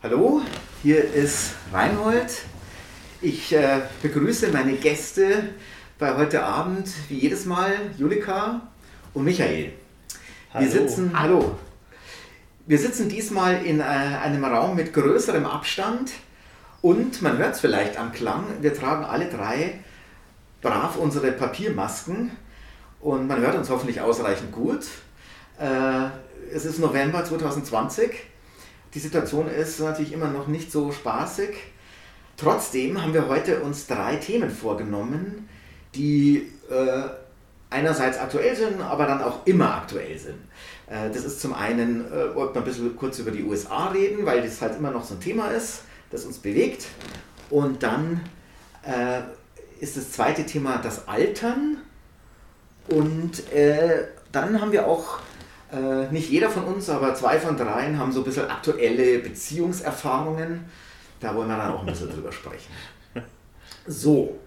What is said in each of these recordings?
Hallo, hier ist Reinhold. Ich äh, begrüße meine Gäste bei heute Abend, wie jedes Mal, Julika und Michael. Hallo. Wir sitzen, hallo. Wir sitzen diesmal in äh, einem Raum mit größerem Abstand und man hört es vielleicht am Klang, wir tragen alle drei brav unsere Papiermasken und man hört uns hoffentlich ausreichend gut. Äh, es ist November 2020. Die Situation ist natürlich immer noch nicht so spaßig. Trotzdem haben wir heute uns drei Themen vorgenommen, die äh, einerseits aktuell sind, aber dann auch immer aktuell sind. Äh, das ist zum einen, äh, wollten wir ein bisschen kurz über die USA reden, weil das halt immer noch so ein Thema ist, das uns bewegt. Und dann äh, ist das zweite Thema das Altern. Und äh, dann haben wir auch äh, nicht jeder von uns, aber zwei von dreien haben so ein bisschen aktuelle Beziehungserfahrungen. Da wollen wir dann auch ein bisschen drüber sprechen. So.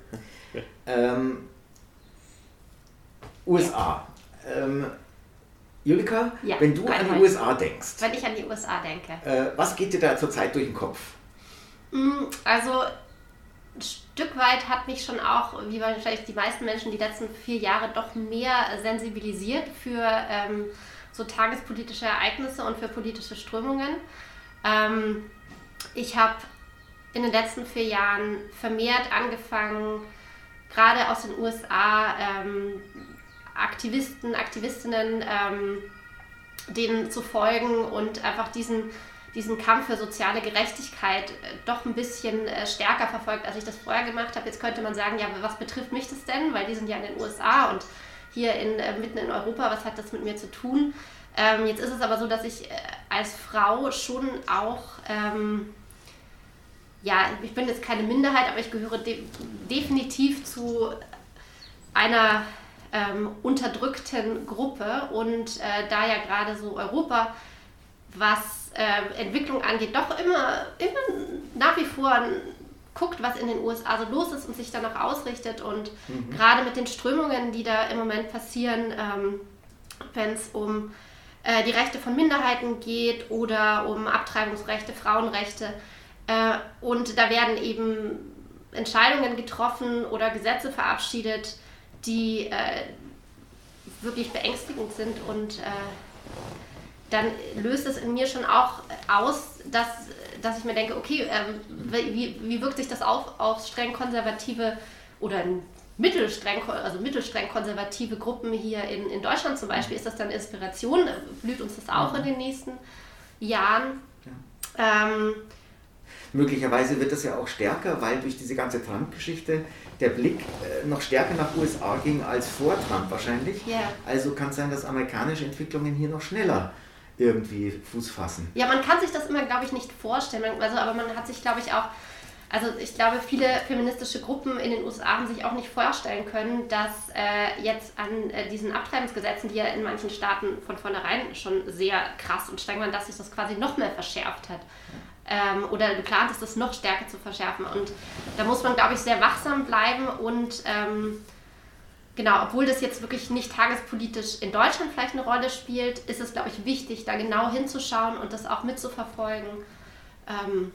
Ähm, USA. Ähm, Julika, Ja, wenn du an die. USA denkst, Wenn ich an die USA denke. äh, was geht dir da zurzeit durch den Kopf? Mm, Also ein Stück weit hat mich schon auch, wie wahrscheinlich die meisten Menschen, die letzten vier Jahre doch mehr sensibilisiert für ähm, so tagespolitische Ereignisse und für politische Strömungen. Ähm, ich habe in den letzten vier Jahren vermehrt angefangen, gerade aus den USA ähm, Aktivisten, Aktivistinnen, ähm, denen zu folgen und einfach diesen, diesen Kampf für soziale Gerechtigkeit äh, doch ein bisschen äh, stärker verfolgt, als ich das vorher gemacht habe. Jetzt könnte man sagen, ja, was betrifft mich das denn? Weil die sind ja in den USA und hier in, äh, mitten in Europa, was hat das mit mir zu tun? Ähm, jetzt ist es aber so, dass ich äh, als Frau schon auch, ähm, ja, ich bin jetzt keine Minderheit, aber ich gehöre de definitiv zu einer ähm, unterdrückten Gruppe und äh, da ja gerade so Europa, was äh, Entwicklung angeht, doch immer, immer nach wie vor guckt, was in den USA so los ist und sich danach ausrichtet und gerade mit den Strömungen, die da im Moment passieren, ähm, wenn es um äh, die Rechte von Minderheiten geht oder um Abtreibungsrechte, Frauenrechte. Äh, und da werden eben Entscheidungen getroffen oder Gesetze verabschiedet, die äh, wirklich beängstigend sind und äh, dann löst es in mir schon auch aus, dass, dass ich mir denke, okay, ähm, wie, wie wirkt sich das auf, auf streng konservative oder mittelstreng, also mittelstreng konservative Gruppen hier in, in Deutschland zum Beispiel? Ist das dann Inspiration? Blüht uns das auch in den nächsten Jahren? Ähm, Möglicherweise wird das ja auch stärker, weil durch diese ganze Trump-Geschichte der Blick äh, noch stärker nach USA ging als vor Trump wahrscheinlich. Ja. Also kann es sein, dass amerikanische Entwicklungen hier noch schneller irgendwie Fuß fassen. Ja, man kann sich das immer, glaube ich, nicht vorstellen. Also, aber man hat sich, glaube ich, auch, also ich glaube, viele feministische Gruppen in den USA haben sich auch nicht vorstellen können, dass äh, jetzt an äh, diesen Abtreibungsgesetzen, die ja in manchen Staaten von vornherein schon sehr krass und streng waren, dass sich das quasi noch mehr verschärft hat. Ähm, oder geplant ist, das noch stärker zu verschärfen. Und da muss man, glaube ich, sehr wachsam bleiben und ähm, Genau, obwohl das jetzt wirklich nicht tagespolitisch in Deutschland vielleicht eine Rolle spielt, ist es, glaube ich, wichtig, da genau hinzuschauen und das auch mitzuverfolgen. Ähm,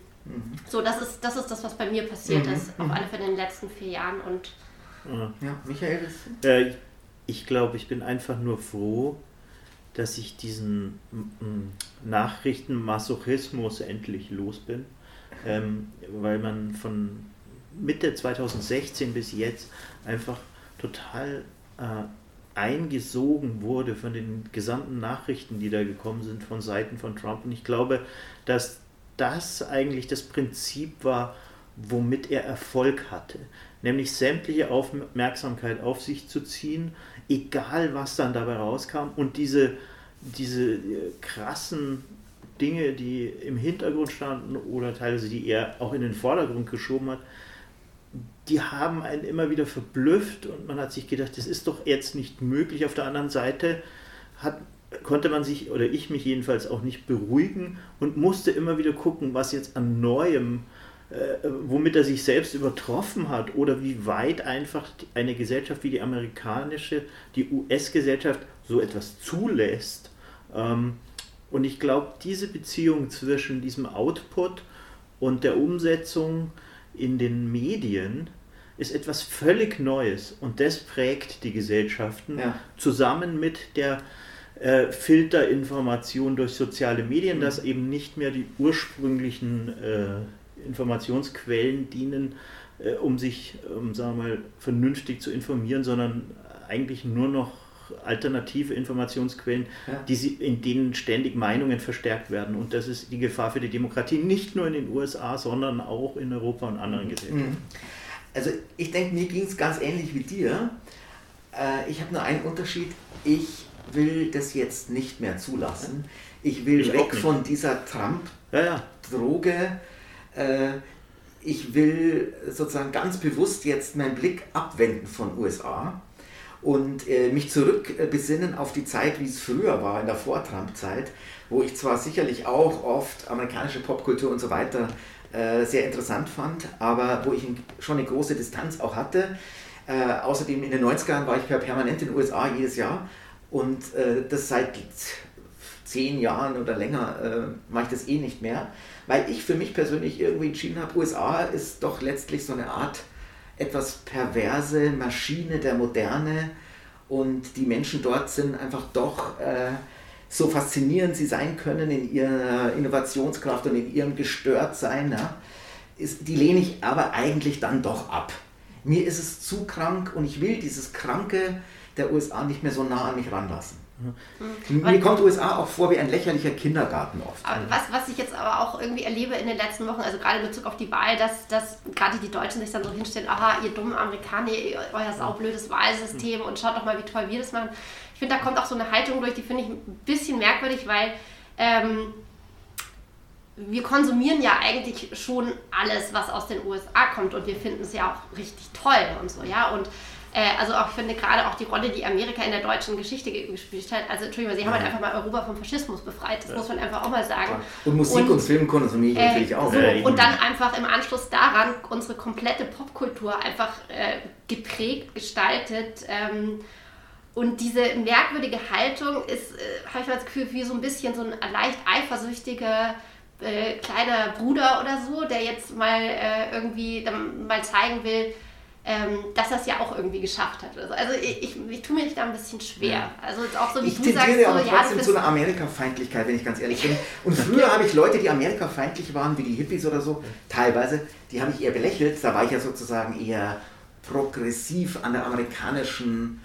So, das ist, das ist das, was bei mir passiert Mhm, ist, auf alle Fälle in den letzten vier Jahren. Und Ja, Michael ist. Äh, ich glaube, ich bin einfach nur froh, dass ich diesen Nachrichtenmasochismus endlich los bin, ähm, weil man von Mitte 2016 bis jetzt einfach total äh, eingesogen wurde von den gesamten Nachrichten, die da gekommen sind von Seiten von Trump. Und ich glaube, dass das eigentlich das Prinzip war, womit er Erfolg hatte. Nämlich sämtliche Aufmerksamkeit auf sich zu ziehen, egal was dann dabei rauskam. Und diese, diese äh, krassen Dinge, die im Hintergrund standen oder teilweise die er auch in den Vordergrund geschoben hat, die haben einen immer wieder verblüfft und man hat sich gedacht, das ist doch jetzt nicht möglich. Auf der anderen Seite hat, konnte man sich, oder ich mich jedenfalls auch nicht beruhigen und musste immer wieder gucken, was jetzt an Neuem, äh, womit er sich selbst übertroffen hat oder wie weit einfach eine Gesellschaft wie die amerikanische, die US-Gesellschaft so etwas zulässt. Ähm, Und ich glaube, diese Beziehung zwischen diesem Output und der Umsetzung in den Medien ist etwas völlig Neues und das prägt die Gesellschaften Ja. zusammen mit der äh, Filterinformation durch soziale Medien, dass eben nicht mehr die ursprünglichen äh, Informationsquellen dienen, äh, um sich, um, sagen wir mal, vernünftig zu informieren, sondern eigentlich nur noch alternative Informationsquellen, Ja. die sie, in denen ständig Meinungen verstärkt werden. Und das ist die Gefahr für die Demokratie, nicht nur in den USA, sondern auch in Europa und anderen Gesellschaften. Mhm. Also ich denke, mir ging es ganz ähnlich wie dir. Äh, ich habe nur einen Unterschied. Ich will das jetzt nicht mehr zulassen. Ich will Ich weg von dieser Trump-Droge. Ja, ja. Äh, ich will sozusagen ganz bewusst jetzt meinen Blick abwenden von USA und äh, mich zurück äh, besinnen auf die Zeit, wie es früher war, in der Vor-Trump-Zeit, wo ich zwar sicherlich auch oft amerikanische Popkultur und so weiter äh, sehr interessant fand, aber wo ich schon eine große Distanz auch hatte. Äh, außerdem in den 90ern war ich per- permanent in den USA jedes Jahr und äh, das seit zehn Jahren oder länger äh, mache ich das eh nicht mehr, weil ich für mich persönlich irgendwie entschieden habe, USA ist doch letztlich so eine Art etwas perverse Maschine der Moderne und die Menschen dort sind einfach doch äh, so faszinierend sie sein können in ihrer Innovationskraft und in ihrem Gestörtsein, ja, ist, die lehne ich aber eigentlich dann doch ab. Mir ist es zu krank und ich will dieses Kranke der USA nicht mehr so nah an mich ranlassen. Mir kommt USA auch vor wie ein lächerlicher Kindergarten oft. Was, was ich jetzt aber auch irgendwie erlebe in den letzten Wochen, also gerade in Bezug auf die Wahl, dass, dass gerade die Deutschen sich dann so hinstellen, aha, ihr dummen Amerikaner, ihr, euer saublödes Wahlsystem und schaut doch mal, wie toll wir das machen. Ich finde, da kommt auch so eine Haltung durch, die finde ich ein bisschen merkwürdig, weil ähm, wir konsumieren ja eigentlich schon alles, was aus den USA kommt und wir finden es ja auch richtig toll und so, ja. Und äh, also auch, ich finde gerade auch die Rolle, die Amerika in der deutschen Geschichte ge- gespielt hat, also Entschuldigung, sie haben halt einfach mal Europa vom Faschismus befreit, das muss man einfach auch mal sagen. Und Musik und, Film konsumiere ich Äh, natürlich auch. so, Ja, und dann einfach im Anschluss daran unsere komplette Popkultur einfach äh, geprägt, gestaltet. Ähm, und diese merkwürdige Haltung ist, äh, habe ich mal das Gefühl, wie so ein bisschen so ein leicht eifersüchtiger äh, kleiner Bruder oder so, der jetzt mal irgendwie dann mal zeigen will, ähm, dass er es ja auch irgendwie geschafft hat. Oder so. Also ich, ich, ich tue mir da ein bisschen schwer. Also jetzt auch so wie Ich du sagst, tendiere so, aber ja, trotzdem zu einer Amerika-Feindlichkeit, wenn ich ganz ehrlich bin. Und früher habe ich Leute, die Amerika-feindlich waren, wie die Hippies oder so, teilweise, die habe ich eher belächelt. Da war ich ja sozusagen eher progressiv an der amerikanischen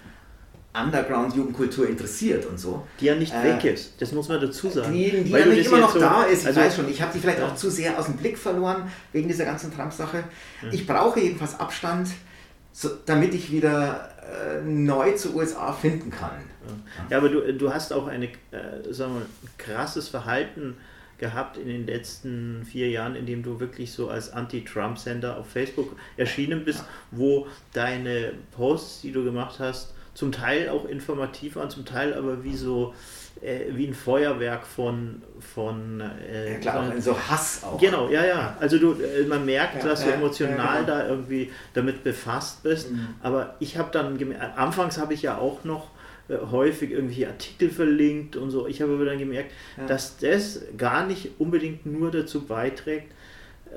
Underground-Jugendkultur interessiert und so. Die ja nicht Äh, weg ist, das muss man dazu sagen. Die, die Weil ja nicht immer noch so- da ist, ich also- weiß schon. Ich habe die vielleicht Ja. auch zu sehr aus dem Blick verloren wegen dieser ganzen Trump-Sache. Ich brauche jedenfalls Abstand, so, damit ich wieder äh, neu zu USA finden kann. Ja, aber du, du hast auch eine, äh, sagen wir, mal, ein krasses Verhalten gehabt in den letzten vier Jahren, in dem du wirklich so als Anti-Trump-Sender auf Facebook erschienen bist, wo deine Posts, die du gemacht hast, zum Teil auch informativ waren, zum Teil aber wie so äh, wie ein Feuerwerk von von äh, Ja, klar, so Hass auch. Genau, ja, ja. Also du, äh, man merkt, Ja, dass du ja, emotional ja, genau. da irgendwie damit befasst bist. Mhm. Aber ich habe dann gemerkt, anfangs habe ich ja auch noch äh, häufig irgendwelche Artikel verlinkt und so. Ich habe aber dann gemerkt, dass das gar nicht unbedingt nur dazu beiträgt,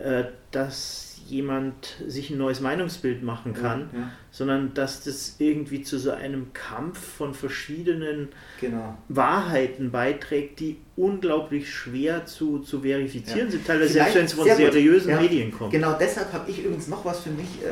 äh, dass jemand sich ein neues Meinungsbild machen kann, Ja, ja. sondern dass das irgendwie zu so einem Kampf von verschiedenen Genau. Wahrheiten beiträgt, die unglaublich schwer zu, zu verifizieren Ja. sind, teilweise Vielleicht- selbst wenn es von seriösen Medien kommt. Genau deshalb habe ich übrigens noch was für mich äh,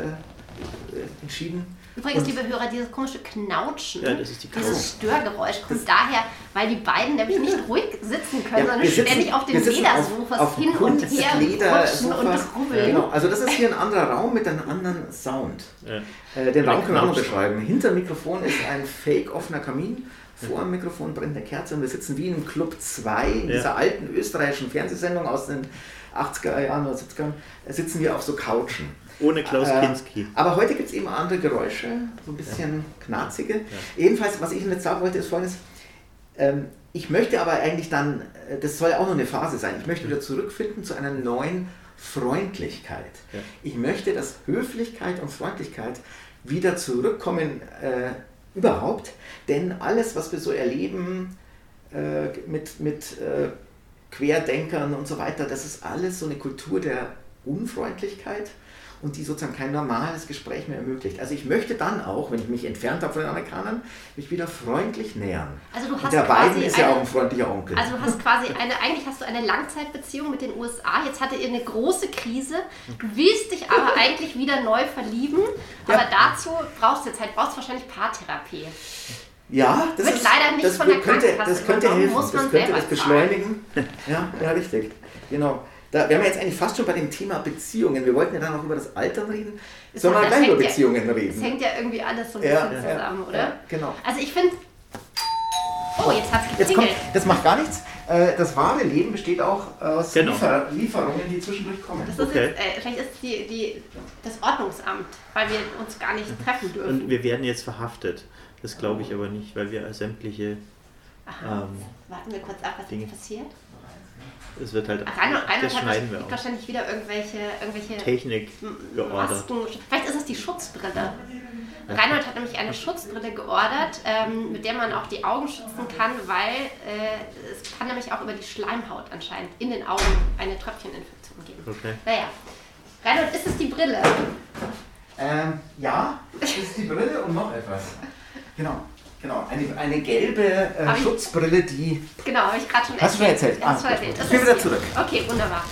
äh, entschieden. Übrigens, Und- liebe Hörer, dieses komische Knautschen, Ja, das ist die dieses Störgeräusch kommt daher, weil die beiden nämlich nicht ruhig sitzen können, Ja, sondern sitzen- ständig auf den wir sitzen auf- Ledersofas auf hin und her rutschen und Kunstledersofas. rubbeln. Genau, also das ist hier ein anderer Raum mit einem anderen Sound. Ja. Äh, den Raum können wir auch beschreiben. Hinter dem Mikrofon ist ein fake offener Kamin. Vor dem Mikrofon brennt eine Kerze und wir sitzen wie in Club 2, in Ja. dieser alten österreichischen Fernsehsendung aus den 80er Jahren oder 70ern, äh, sitzen wir auf so Couchen. Ohne Klaus Äh, Kinski. Aber heute gibt es eben andere Geräusche, so ein bisschen knarzige. Jedenfalls, was ich jetzt sagen wollte, ist folgendes. Ähm, ich möchte aber eigentlich dann, äh, das soll ja auch noch eine Phase sein, ich möchte wieder zurückfinden zu einer neuen Freundlichkeit. Ja. Ich möchte, dass Höflichkeit und Freundlichkeit wieder zurückkommen äh, überhaupt, denn alles, was wir so erleben, äh, mit, mit äh, Querdenkern und so weiter. Das ist alles so eine Kultur der Unfreundlichkeit und die sozusagen kein normales Gespräch mehr ermöglicht. Also ich möchte dann auch, wenn ich mich entfernt habe von den Amerikanern, mich wieder freundlich nähern. Also du hast und der Biden ist ja auch ein freundlicher Onkel. Also du hast quasi eine, eigentlich hast du eine Langzeitbeziehung mit den USA. Jetzt hattet ihr eine große Krise. Du willst dich aber eigentlich wieder neu verlieben. Aber ja. dazu brauchst du jetzt halt, brauchst wahrscheinlich Paartherapie. Ja, das wird ist, leider nicht von der könnte, Krankenkasse Das könnte helfen, das könnte das beschleunigen. Ja, ja, richtig. Genau. Da, wir haben ja jetzt eigentlich fast schon bei dem Thema Beziehungen. Wir wollten ja dann noch über das Altern reden. Sollen wir gleich über Beziehungen ja, reden? Das hängt ja irgendwie alles so ein bisschen ja, zusammen, oder? Ja, genau. Also ich finde. Oh, jetzt hat es geklingelt. das macht gar nichts. Äh, das wahre Leben besteht auch aus genau. Liefer Lieferungen, die zwischendurch kommen. Das ist okay. jetzt, äh, vielleicht ist die, die, das Ordnungsamt, weil wir uns gar nicht treffen dürfen. Und wir werden jetzt verhaftet. Das glaube ich aber nicht, weil wir sämtliche. Aha. Ähm, Warten wir kurz ab, was Dinge. passiert. Es wird halt. Reinhold, Reinhold hat wir wahrscheinlich wieder irgendwelche, irgendwelche Technik geordert. Vielleicht ist es die Schutzbrille. Reinhold hat nämlich eine Schutzbrille geordert, ähm, mit der man auch die Augen schützen kann, weil äh, es kann nämlich auch über die Schleimhaut anscheinend in den Augen eine Tröpfcheninfektion geben. Okay. Naja. Reinhold, ist es die Brille? Ähm, ja, es ist die Brille und noch etwas. Genau. Genau, eine, eine gelbe äh, Schutzbrille, die. Genau, habe ich gerade schon Hast du schon erzählt? Ah, schon erzählt. Ich bin wieder zurück. Okay, wunderbar.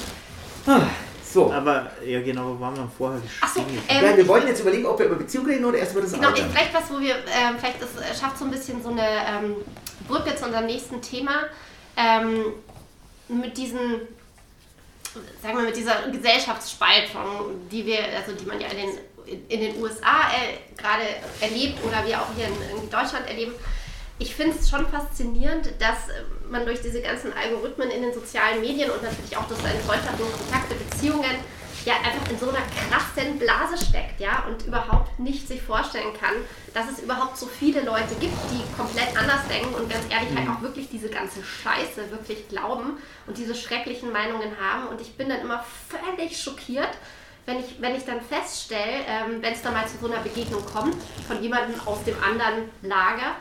Ah, so. Aber, ja genau, wo waren wir vorher gestiegen? So, ähm, ja, wir wollten jetzt überlegen, ob wir über Beziehungen reden oder erst über das Genau, Alter. vielleicht was, wo wir, ähm, vielleicht das schafft so ein bisschen so eine ähm, Brücke zu unserem nächsten Thema. Ähm, mit diesen, sagen wir, mit dieser Gesellschaftsspaltung, die wir, also die man ja in den in den USA äh, gerade erlebt oder wir auch hier in, in Deutschland erleben. Ich finde es schon faszinierend, dass äh, man durch diese ganzen Algorithmen in den sozialen Medien und natürlich auch durch seine Freundschaften, Kontakte, Beziehungen ja einfach in so einer krassen Blase steckt, ja, und überhaupt nicht sich vorstellen kann, dass es überhaupt so viele Leute gibt, die komplett anders denken und ganz ehrlich halt mhm. auch wirklich diese ganze Scheiße wirklich glauben und diese schrecklichen Meinungen haben. Und ich bin dann immer völlig schockiert, wenn ich, wenn ich dann feststelle, ähm, wenn es dann mal zu so einer Begegnung kommt, von jemandem aus dem anderen Lager,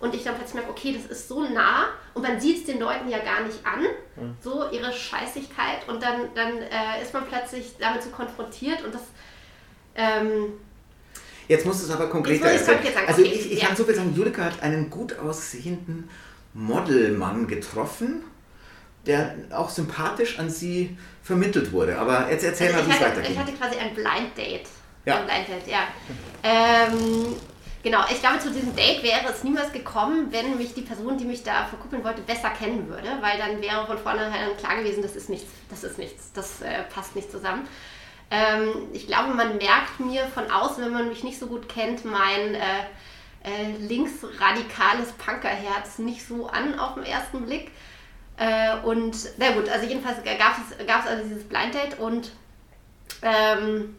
und ich dann plötzlich merke, okay, das ist so nah und man sieht es den Leuten ja gar nicht an, mhm. so ihre Scheißigkeit und dann, dann äh, ist man plötzlich damit so konfrontiert und das. Ähm, Jetzt musst du es aber konkreter erzählen. Also okay, ich, ich ja. kann so viel sagen, Julika hat einen gut aussehenden Modelmann getroffen, der auch sympathisch an sie vermittelt wurde. Aber jetzt erzähl also mal, wie es weitergeht. Ich hatte quasi ein Blind Date. Ja. Ein Blind Date, ja. Ähm, genau, ich glaube, zu diesem Date wäre es niemals gekommen, wenn mich die Person, die mich da verkuppeln wollte, besser kennen würde, weil dann wäre von vornherein klar gewesen, das ist nichts, das ist nichts, das äh, passt nicht zusammen. Ähm, ich glaube, man merkt mir von außen, wenn man mich nicht so gut kennt, mein äh, äh, linksradikales Punkerherz nicht so an auf den ersten Blick. Äh, und na gut, also jedenfalls gab es, gab es also dieses Blind Date und ähm,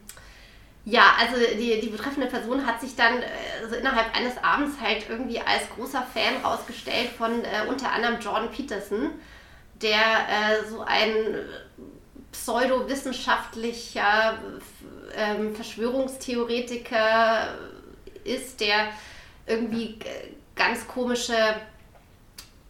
ja, also die, die betreffende Person hat sich dann also innerhalb eines Abends halt irgendwie als großer Fan rausgestellt von äh, unter anderem Jordan Peterson, der äh, so ein pseudowissenschaftlicher ähm, Verschwörungstheoretiker ist, der irgendwie ganz komische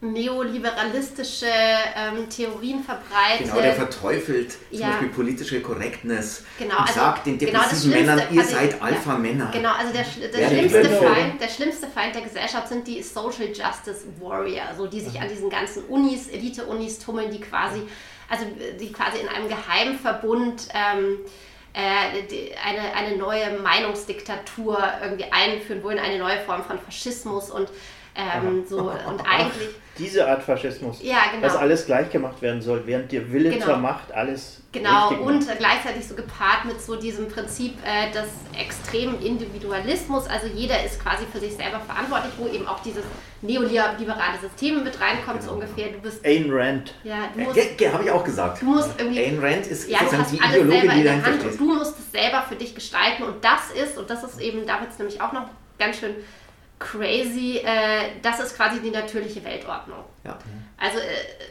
neoliberalistische ähm, Theorien verbreitet. Genau, der verteufelt zum ja. Beispiel politische Correctness genau, und also, sagt den genau, depressiven genau Männern, ihr seid Alpha-Männer. Ja, genau, also der, der, schlimmste Feind, der schlimmste Feind der Gesellschaft sind die Social Justice Warrior, so die sich an diesen ganzen Unis, Elite-Unis tummeln, die quasi, also die quasi in einem Geheimverbund ähm, äh, eine, eine neue Meinungsdiktatur irgendwie einführen wollen, eine neue Form von Faschismus und ähm, so, und eigentlich. Diese Art Faschismus. Ja, genau. Dass alles gleich gemacht werden soll, während der Wille genau. zur Macht alles. Genau, und macht. gleichzeitig so gepaart mit so diesem Prinzip äh, des extremen Individualismus. Also jeder ist quasi für sich selber verantwortlich, wo eben auch dieses neoliberale System mit reinkommt, genau. so ungefähr. Du bist. Ayn Rand. Ja, du musst. Ja, habe ich auch gesagt. Du musst irgendwie. Ayn Rand ist ja, sozusagen die Ideologin, die dahinter steht. Du musst es selber für dich gestalten und das ist, und das ist eben, da wird es nämlich auch noch ganz schön crazy, äh, das ist quasi die natürliche Weltordnung. Ja. Also äh,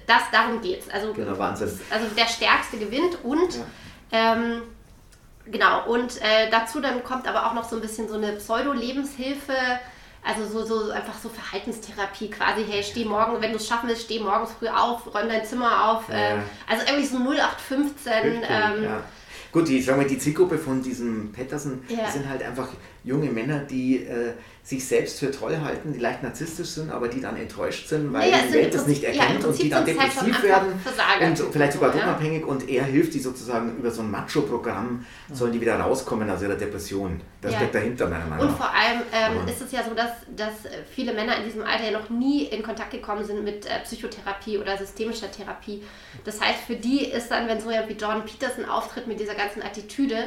das, darum geht es. Also, genau, Wahnsinn. also der Stärkste gewinnt und ja. ähm, genau, und äh, dazu dann kommt aber auch noch so ein bisschen so eine Pseudo-Lebenshilfe Also so, so einfach so Verhaltenstherapie quasi, hey, steh morgen, wenn du es schaffen willst, steh morgens früh auf, räum dein Zimmer auf. Äh, also irgendwie so 0815. Richtig, ähm, ja. Gut, die, sagen wir, die Zielgruppe von diesem Patterson Ja. sind halt einfach junge Männer, die äh, sich selbst für toll halten, die leicht narzisstisch sind, aber die dann enttäuscht sind, weil Naja, es die Welt das nicht Prinzip- ja, erkennt und die dann es halt depressiv werden und vielleicht sogar so, ja. und er hilft die sozusagen über so ein Macho-Programm, sollen die wieder rauskommen aus ihrer Depression. Das Ja. steckt dahinter, meiner Meinung Und nach. vor allem ähm, ist es ja so, dass, dass viele Männer in diesem Alter ja noch nie in Kontakt gekommen sind mit äh, Psychotherapie oder systemischer Therapie. Das heißt, für die ist dann, wenn so jemand wie Jordan Peterson auftritt mit dieser ganzen Attitüde,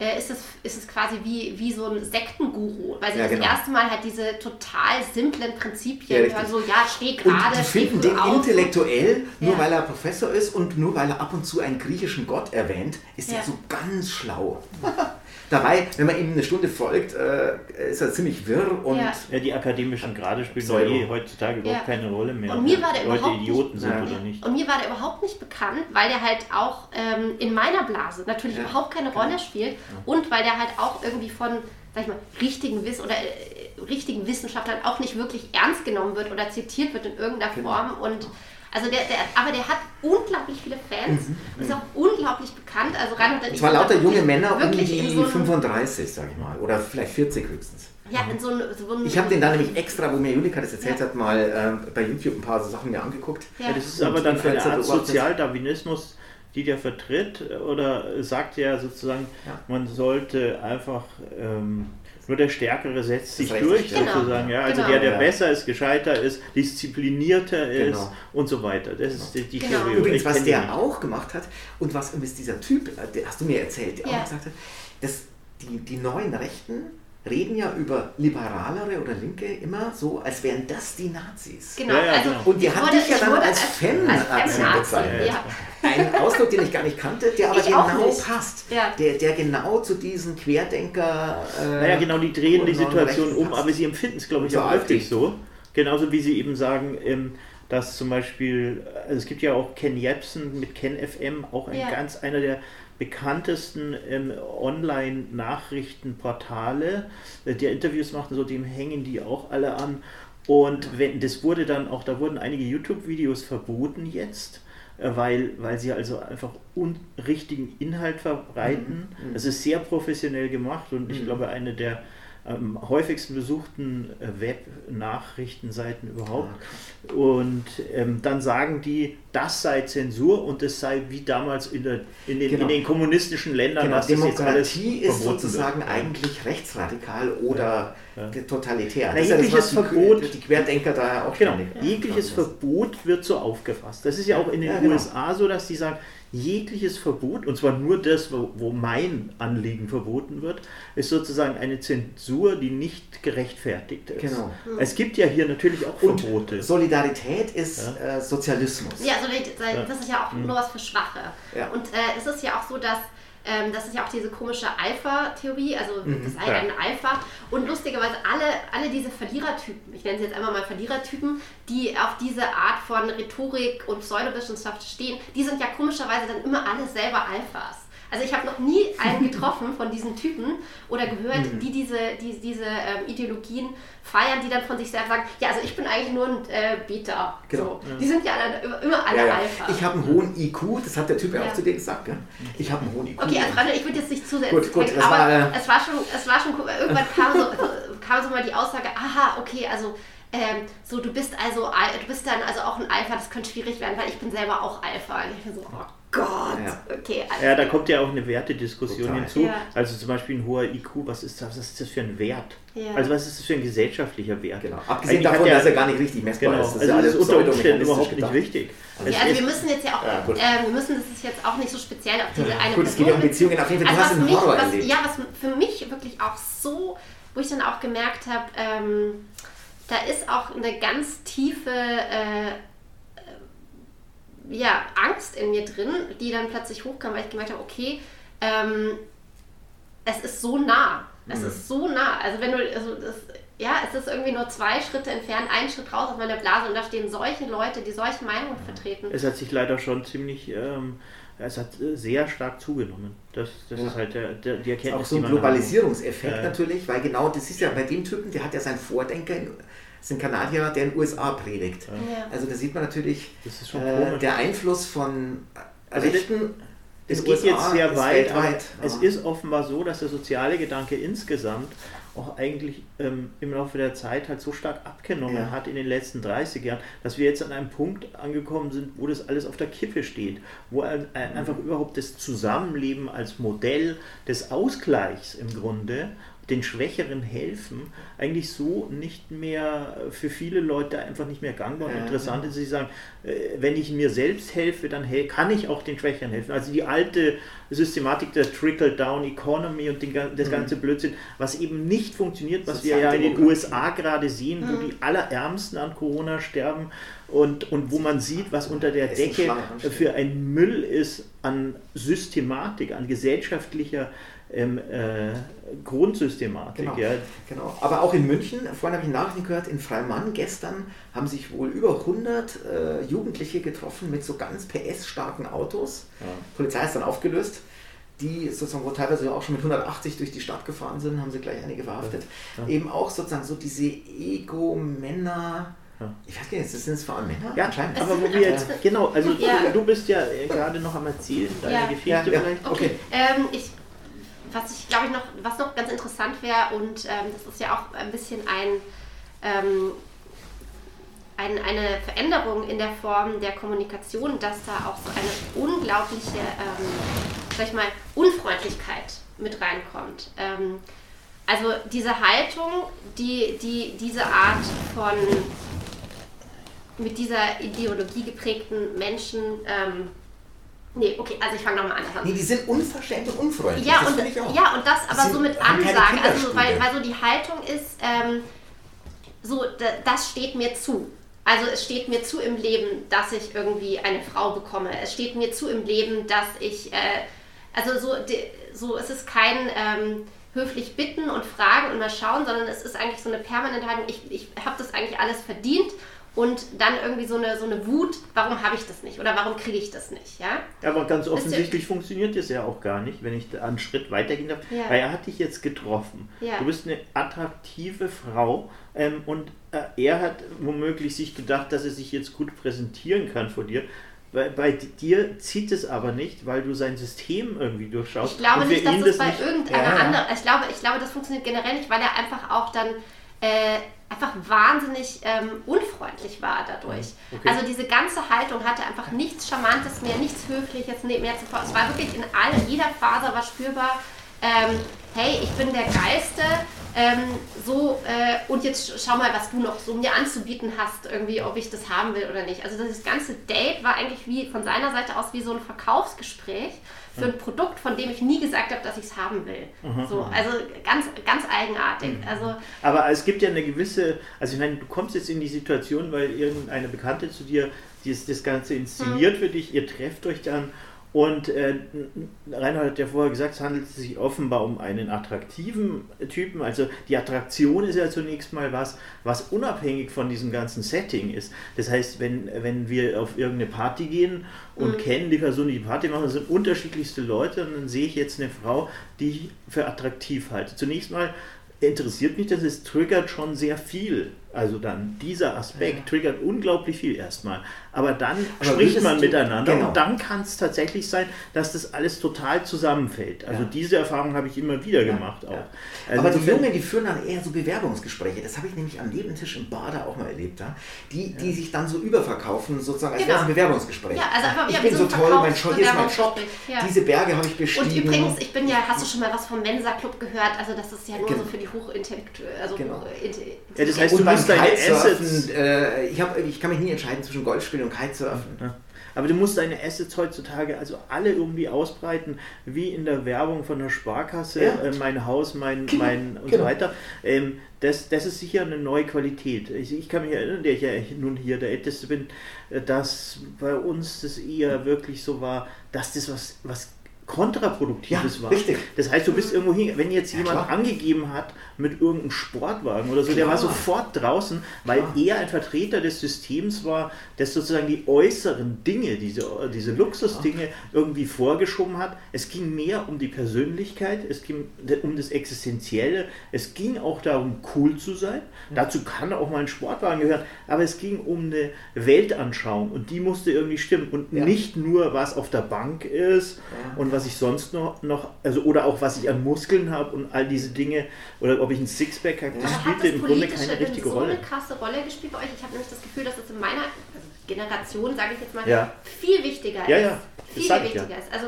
äh, ist, es, ist es quasi wie, wie so ein Sektenguru, weil sie Ja, das genau. erste Mal halt diese total simplen Prinzipien Ja, hören, so ja, steh gerade, die finden den auf. intellektuell, nur Ja. weil er Professor ist und nur weil er ab und zu einen griechischen Gott erwähnt, ist Ja. er so ganz schlau. Dabei, wenn man ihm eine Stunde folgt, äh, ist er ziemlich wirr und Ja. Ja, die akademischen Grade spielen Pseudo. eh heutzutage überhaupt Ja. keine Rolle mehr. Und mir war der Leute überhaupt Idioten nicht, sind Ja. oder nicht. Und mir war der überhaupt nicht bekannt, weil der halt auch ähm, in meiner Blase natürlich Ja. überhaupt keine Rolle spielt und weil der halt auch irgendwie von, sag ich mal, richtigen Wiss oder äh, richtigen Wissenschaftlern auch nicht wirklich ernst genommen wird oder zitiert wird in irgendeiner Genau. Form und also der, der, aber der hat unglaublich viele Fans, ist auch unglaublich bekannt. Also Reinhard und es ich da lauter junge Männer um wirklich die so einem, 35, sag ich mal, oder vielleicht 40 höchstens. ja, in so einem, so einem Ich habe den da nämlich extra, wo mir Julika das erzählt Ja. hat, mal ähm, bei YouTube ein paar so Sachen mir angeguckt. ja. Ja, das ist Und aber dann eine Influencer Art. Sozialdarwinismus, die der vertritt oder sagt ja sozusagen, Ja. man sollte einfach ähm, nur der Stärkere setzt sich durch ja. sozusagen. Ja, also Genau. der, der Ja. besser ist, gescheiter ist, disziplinierter ist Genau. und so weiter. Das ist die, die Genau. Theorie. Übrigens, was der nicht. auch gemacht hat und was übrigens dieser Typ, äh, der hast du mir erzählt, der Ja. auch gesagt hat, dass die, die neuen Rechten reden ja über Liberalere oder Linke immer so, als wären das die Nazis. Genau, Ja, ja, also genau. Und die haben dich ja dann als Fan- als Nazi Fan-Nazi, bezeichnet. ja. Ein Ausdruck, den ich gar nicht kannte, der aber Ich genau passt. Ja. Der, der genau zu diesen Querdenker. Äh, Naja, genau, die drehen die Situation um, passt. aber sie empfinden es, glaube ich, So auch wirklich so. Genauso wie sie eben sagen, ähm, dass zum Beispiel, also es gibt ja auch Ken Jebsen mit Ken FM, auch ein Ja. ganz einer der bekanntesten ähm, Online-Nachrichtenportale, äh, der Interviews macht und so, dem hängen die auch alle an. Und wenn, das wurde dann auch, da wurden einige YouTube-Videos verboten jetzt, äh, weil, weil sie also einfach unrichtigen Inhalt verbreiten. Mhm. Es ist sehr professionell gemacht und ich glaube, eine der am häufigsten besuchten äh, Web-Nachrichtenseiten überhaupt. Und ähm, dann sagen die, das sei Zensur und es sei wie damals in, der, in, den, Genau. in den kommunistischen Ländern, Genau, was das jetzt alles Demokratie ist sozusagen wird. eigentlich rechtsradikal oder totalitär. Na, ist ja das, jegliches die, Verbot- die Querdenker da auch Genau, jegliches. Verbot wird so aufgefasst. Das ist ja auch in den Ja, genau. USA so, dass die sagen, jegliches Verbot, und zwar nur das, wo, wo mein Anliegen verboten wird, ist sozusagen eine Zensur, die nicht gerechtfertigt ist. Genau. Es gibt ja hier natürlich auch Und Verbote. Solidarität ist äh, Sozialismus. Ja, also das ist ja auch nur was für Schwache. Ja. Und äh, es ist ja auch so, dass ähm, das ist ja auch diese komische Alpha-Theorie, also das sei Ja. ein Alpha. Und lustigerweise alle, alle diese Verlierertypen, ich nenne sie jetzt einfach mal Verlierertypen, die auf diese Art von Rhetorik und Pseudowissenschaft stehen, die sind ja komischerweise dann immer alle selber Alphas. Also ich habe noch nie einen getroffen von diesen Typen oder gehört, Mhm. die diese, die, diese ähm, Ideologien feiern, die dann von sich selbst sagen, ja, also ich bin eigentlich nur ein äh, Beta. Genau. So. Die sind ja dann immer, alle Ja, ja. Alpha. Ich habe einen hohen IQ, das hat der Typ ja Ja. auch zu dir gesagt. Gell? Ich habe einen hohen IQ. Okay, also Randall, ich würde jetzt nicht zu sehr Gut, gut, das aber war, äh, es war schon, es war schon, irgendwann kam so, kam so mal die Aussage, aha, okay, also ähm, so du bist also, Al- du bist dann also auch ein Alpha, das könnte schwierig werden, weil ich bin selber auch Alpha. Und ich bin so, oh Gott, Ja. okay, alles Ja, da kommt ja auch eine Wertediskussion Total. hinzu. Ja. Also zum Beispiel ein hoher IQ, was ist das, was ist das für ein Wert? Ja. Also was ist das für ein gesellschaftlicher Wert? Genau. Abgesehen Eigentlich davon, hat dass er gar nicht richtig messbar Genau, ist. also ja das ist alles unter Umständen überhaupt nicht wichtig. Ja, also ist- wir müssen jetzt ja auch, Ja, gut. ähm, wir müssen das jetzt auch nicht so speziell auf diese eine Gut, es geht ja um. Beziehungen. Auf jeden Fall, du Also hast was einen mich, Horror was, erlebt. ja, was für mich wirklich auch so, wo ich dann auch gemerkt habe, ähm, da ist auch eine ganz tiefe äh, äh, ja, Angst in mir drin, die dann plötzlich hochkam, weil ich gemerkt habe, okay, ähm, es ist so nah. Es Mhm. ist so nah. Also wenn du, also das, ja, es ist irgendwie nur zwei Schritte entfernt, einen Schritt raus aus meiner Blase und da stehen solche Leute, die solche Meinungen vertreten. Es hat sich leider schon ziemlich, ähm, es hat äh, sehr stark zugenommen. Das, das ja. ist halt der, der, die Erkenntnis. Auch so ein Globalisierungseffekt ja. natürlich, weil genau das ist ja bei dem Typen, der hat ja seinen Vordenker, in, ist ein Kanadier, der in den USA predigt. Ja. Also da sieht man natürlich äh, der Einfluss von also Rechten. Es geht USA jetzt sehr weit, weltweit, es ist offenbar so, dass der soziale Gedanke insgesamt auch eigentlich ähm, im Laufe der Zeit halt so stark abgenommen ja. hat in den letzten 30 Jahren, dass wir jetzt an einem Punkt angekommen sind, wo das alles auf der Kippe steht, wo ein, ein, einfach überhaupt das Zusammenleben als Modell des Ausgleichs im Grunde den Schwächeren helfen, eigentlich so nicht mehr für viele Leute einfach nicht mehr gangbar und ja. interessant ist. Sie sagen, äh, wenn ich mir selbst helfe, dann kann ich auch den Schwächeren helfen. Also die alte Systematik der Trickle-Down-Economy und den, das mhm. ganze Blödsinn, was eben nicht funktioniert, was wir ja in den USA gerade sehen, wo mhm. die Allerärmsten an Corona sterben und, und wo man sieht, was unter der Decke für ein Müll ist an Systematik, an gesellschaftlicher ähm, äh, Grundsystematik. Genau, ja. genau. Aber auch in München, vorhin habe ich Nachrichten gehört, in Freimann gestern haben sich wohl über 100 äh, Jugendliche getroffen mit so ganz PS-starken Autos. Ja. Die Polizei ist dann aufgelöst. Die sozusagen, wo teilweise auch schon mit 180 durch die Stadt gefahren sind, haben sie gleich einige verhaftet. Ja. Eben auch sozusagen so diese Ego-Männer. Ja. Ich weiß gar nicht, sind es vor allem Männer? Ja, anscheinend. Aber wo wir jetzt, genau, also ja. du bist ja gerade noch am Erzählen, deine ja. Geschichte ja, vielleicht. Okay, okay. Ähm, ich was ich glaube ich noch, was noch ganz interessant wäre, und ähm, das ist ja auch ein bisschen ein, ähm, ein, eine Veränderung in der Form der Kommunikation, dass da auch so eine unglaubliche, ähm, sag ich mal, Unfreundlichkeit mit reinkommt. Ähm, also diese Haltung, die, die diese Art von mit dieser Ideologie geprägten Menschen ähm, Nee, okay, also ich fange nochmal an. Nee, die sind unverschämt und unfreundlich. Ja, das und, ja und das aber so mit Ansage, also weil, weil so die Haltung ist, ähm, so, das steht mir zu. Also es steht mir zu im Leben, dass ich irgendwie eine Frau bekomme. Es steht mir zu im Leben, dass ich, äh, also so, so es ist kein ähm, höflich bitten und fragen und mal schauen, sondern es ist eigentlich so eine permanente Haltung, ich, ich habe das eigentlich alles verdient und dann irgendwie so eine, so eine Wut, warum habe ich das nicht oder warum kriege ich das nicht, ja? Aber ganz offensichtlich ja, funktioniert das ja auch gar nicht, wenn ich einen Schritt weitergehen darf, ja. weil er hat dich jetzt getroffen. Ja. Du bist eine attraktive Frau ähm, und äh, er hat womöglich sich gedacht, dass er sich jetzt gut präsentieren kann vor dir. Bei, bei, dir zieht es aber nicht, weil du sein System irgendwie durchschaust. Ich glaube nicht, dass das, das bei irgendeiner ja. anderen. Ich glaube, ich glaube, das funktioniert generell nicht, weil er einfach auch dann äh, einfach wahnsinnig ähm, unfreundlich war dadurch. Okay. Also diese ganze Haltung hatte einfach nichts Charmantes mehr, nichts Höfliches mehr zuvor. Es war wirklich in all, jeder Faser war spürbar, ähm, hey, ich bin der Geiste, ähm, so, äh, und jetzt schau mal, was du noch so mir anzubieten hast, irgendwie, ob ich das haben will oder nicht. Also das ganze Date war eigentlich wie von seiner Seite aus wie so ein Verkaufsgespräch für ein Produkt, von dem ich nie gesagt habe, dass ich es haben will. Mhm. So, also ganz, ganz eigenartig. Mhm. Also, Aber es gibt ja eine gewisse, also ich meine, du kommst jetzt in die Situation, weil irgendeine Bekannte zu dir die das Ganze inszeniert mhm. für dich, ihr trefft euch dann und äh, Reinhold hat ja vorher gesagt, es handelt sich offenbar um einen attraktiven Typen. Also die Attraktion ist ja zunächst mal was, was unabhängig von diesem ganzen Setting ist. Das heißt, wenn, wenn wir auf irgendeine Party gehen und mhm. kennen die Person, die die Party machen, das sind unterschiedlichste Leute und dann sehe ich jetzt eine Frau, die ich für attraktiv halte. Zunächst mal interessiert mich das, es triggert schon sehr viel. Also dann dieser Aspekt ja. triggert unglaublich viel erstmal. Aber dann Aber spricht man miteinander genau. und dann kann es tatsächlich sein, dass das alles total zusammenfällt. Also ja. diese Erfahrung habe ich immer wieder ja. gemacht auch. Also Aber die Jungen, die führen dann eher so Bewerbungsgespräche. Das habe ich nämlich am Nebentisch im Bader auch mal erlebt. Ja? Die, die sich dann so überverkaufen, sozusagen, als genau. wäre es ein Bewerbungsgespräch. Ja, also einfach, ich bin so, toll, mein Job, hier ist mein Job, diese Berge habe ich bestiegen. Und übrigens, ich bin ja, hast du schon mal was vom Mensa-Club gehört? Also das ist ja nur genau. so für die Hochintellektuellen. Also genau. ja, das heißt, du musst deine Assets... Äh, ich, hab, ich kann mich nie entscheiden zwischen Golfspielen und Kitesurfen. Ja. Aber du musst deine Assets heutzutage also alle irgendwie ausbreiten, wie in der Werbung von der Sparkasse, ja. äh, mein Haus, mein, genau. mein und genau. so weiter. Ähm, das, das ist sicher eine neue Qualität. Ich, ich, kann mich erinnern, der ich ja nun hier der Älteste bin, äh, dass bei uns das eher wirklich so war, dass das was, was kontraproduktives Ja, war. richtig. Das heißt, du bist irgendwo hin, wenn jetzt Ja, jemand klar. angegeben hat mit irgendeinem Sportwagen oder so, der Klar. war sofort draußen, weil Klar. er ein Vertreter des Systems war, das sozusagen die äußeren Dinge, diese, diese Luxusdinge irgendwie vorgeschoben hat. Es ging mehr um die Persönlichkeit, es ging um das Existenzielle, es ging auch darum, cool zu sein. Dazu kann auch mal ein Sportwagen gehören, aber es ging um eine Weltanschauung und die musste irgendwie stimmen und Ja. nicht nur, was auf der Bank ist und was ich sonst noch, noch also oder auch was ich an Muskeln habe und all diese Dinge oder ob ich ein Sixpack habe, das Aber das im Grunde keine richtige so Rolle. eine krasse Rolle gespielt bei euch? Ich habe nämlich das Gefühl, dass es in meiner also Generation, sage ich jetzt mal, Ja. viel wichtiger Ja, ist. ja, das Viel, viel ich ja. wichtiger ist. Also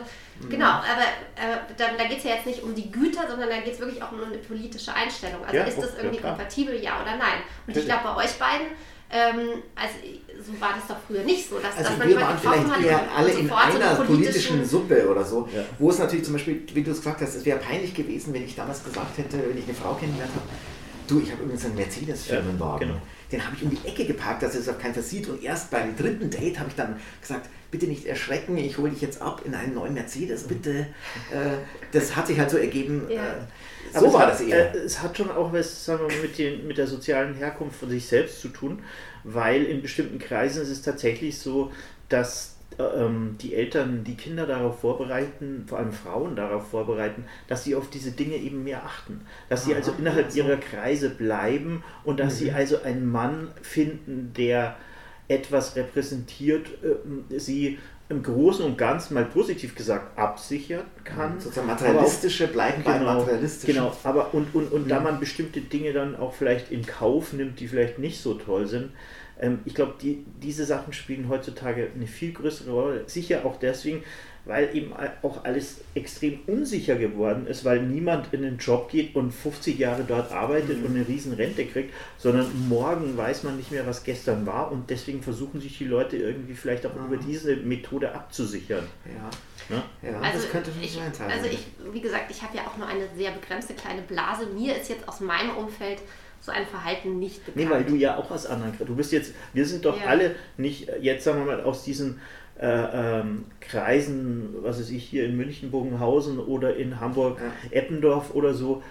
genau, aber äh, da, da geht es ja jetzt nicht um die Güter, sondern da geht es wirklich auch um eine politische Einstellung. Also Ja, ist das ja, irgendwie klar. kompatibel, ja oder nein? Und ich glaube, bei euch beiden, ähm, also so war das doch früher nicht so, dass, Also dass man wir waren vielleicht eher alle in so einer einen politischen Suppe oder so, Ja. wo es natürlich zum Beispiel, wie du es gesagt hast, es wäre peinlich gewesen, wenn ich damals gesagt hätte, wenn ich eine Frau kennengelernt habe, du, ich habe übrigens einen Mercedes-Firmenwagen. Ja, genau. Den habe ich um die Ecke geparkt, dass es auch kein versieht und erst beim dritten Date habe ich dann gesagt, bitte nicht erschrecken, ich hole dich jetzt ab in einen neuen Mercedes, bitte. Äh, das hat sich halt so ergeben. Ja. Äh, so es war hat, das eher. Äh, es hat schon auch was sagen wir, mit, den, mit der sozialen Herkunft von sich selbst zu tun, weil in bestimmten Kreisen ist es tatsächlich so, dass äh, ähm, die Eltern die Kinder darauf vorbereiten, vor allem Frauen darauf vorbereiten, dass sie auf diese Dinge eben mehr achten. Dass sie Aha, also innerhalb so. ihrer Kreise bleiben und dass sie also einen Mann finden, der etwas repräsentiert, äh, sie im Großen und Ganzen mal positiv gesagt absichern kann. Sozusagen aber auch- materialistische bleiben beim materialistischen. Genau, aber und, und, und da Mhm. man bestimmte Dinge dann auch vielleicht in Kauf nimmt, die vielleicht nicht so toll sind, ähm, ich glaube, die, diese Sachen spielen heutzutage eine viel größere Rolle. Sicher auch deswegen, weil eben auch alles extrem unsicher geworden ist, weil niemand in den Job geht und 50 Jahre dort arbeitet Mhm. und eine riesen Rente kriegt, sondern morgen weiß man nicht mehr, was gestern war und deswegen versuchen sich die Leute irgendwie vielleicht auch über Mhm. diese Methode abzusichern. Ja, Ne? ja Also das könnte schon ich, sein. teilweise. also ich, wie gesagt, ich habe ja auch nur eine sehr begrenzte kleine Blase. Mir ist jetzt aus meinem Umfeld so ein Verhalten nicht bekannt. Nee, weil du ja auch aus anderen Du bist jetzt, wir sind doch Ja. alle nicht, äh, jetzt sagen wir mal, aus diesen äh, ähm, Kreisen, was weiß ich, hier in München, Bogenhausen oder in Hamburg, Eppendorf oder so,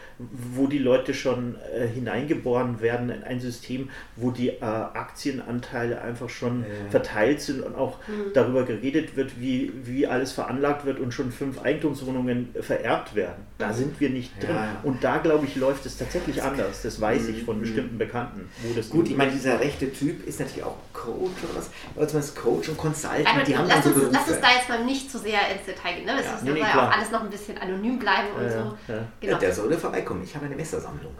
wo die Leute schon äh, hineingeboren werden in ein System, wo die äh, Aktienanteile einfach schon Ja. verteilt sind und auch darüber geredet wird, wie, wie alles veranlagt wird und schon fünf Eigentumswohnungen vererbt werden. Da sind wir nicht Ja, drin. ja. Und da, glaube ich, läuft es tatsächlich anders. Das weiß ich von bestimmten Bekannten. Wo das Gut, ich meine, dieser rechte Typ ist natürlich auch Coach oder was, oder zumindest Coach und Consultant, Aber die haben lass, so uns, Berufe. lass uns da jetzt mal nicht zu sehr ins Detail gehen. Ne? Es Ja, ist- nee, nee, soll ja auch alles noch ein bisschen anonym bleiben und Ja, so. ja. ja, Genau. der soll vorbeikommen, ich habe eine Messersammlung.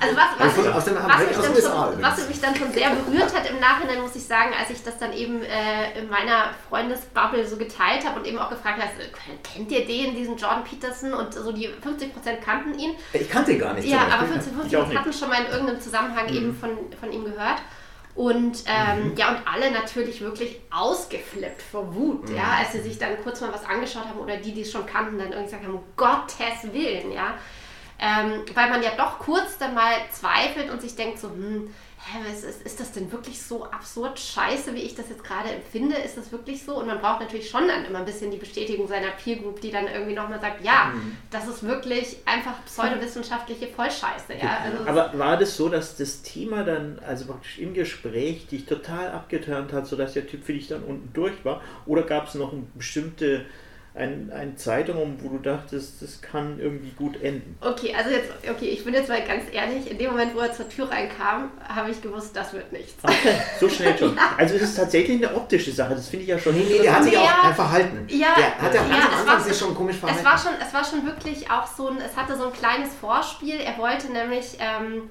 Also was, was, was, mich schon, was mich dann schon sehr berührt hat im Nachhinein, muss ich sagen, als ich das dann eben äh, in meiner Freundesbubble so geteilt habe und eben auch gefragt habe, also, kennt ihr den, diesen Jordan Peterson? Und so die 50% kannten ihn. Ich kannte ihn gar nicht. Ja, aber Beispiel. 50 Ich auch 50 nicht. hatten schon mal in irgendeinem Zusammenhang Mhm. eben von, von ihm gehört. Und ähm, ja, und alle natürlich wirklich ausgeflippt vor Wut, Mhm. ja, als sie sich dann kurz mal was angeschaut haben oder die, die es schon kannten, dann irgendwie gesagt haben, um Gottes Willen, ja. Ähm, weil man ja doch kurz dann mal zweifelt und sich denkt so, hm, hä, was ist, ist das denn wirklich so absurd scheiße, wie ich das jetzt gerade empfinde? Ist das wirklich so? Und man braucht natürlich schon dann immer ein bisschen die Bestätigung seiner Peer Group, die dann irgendwie nochmal sagt, ja, Mhm. das ist wirklich einfach pseudowissenschaftliche Vollscheiße. Ja? Also, Aber war das so, dass das Thema dann, also praktisch im Gespräch, dich total abgeturnt hat, sodass der Typ für dich dann unten durch war? Oder gab es noch eine bestimmte ein, ein Zeitraum, wo du dachtest, das kann irgendwie gut enden? Okay, also jetzt, okay, ich bin jetzt mal ganz ehrlich, in dem Moment, wo er zur Tür reinkam, habe ich gewusst, das wird nichts. Okay, so schnell schon. Also es ist tatsächlich eine optische Sache, das finde ich ja schon Nee, nee, der hat sich auch Ja. ein Verhalten. Ja, der hat ja am ja, Anfang es war- sich schon komisch verhalten. Es war schon, es war schon wirklich auch so ein, es hatte so ein kleines Vorspiel. Er wollte nämlich, ähm,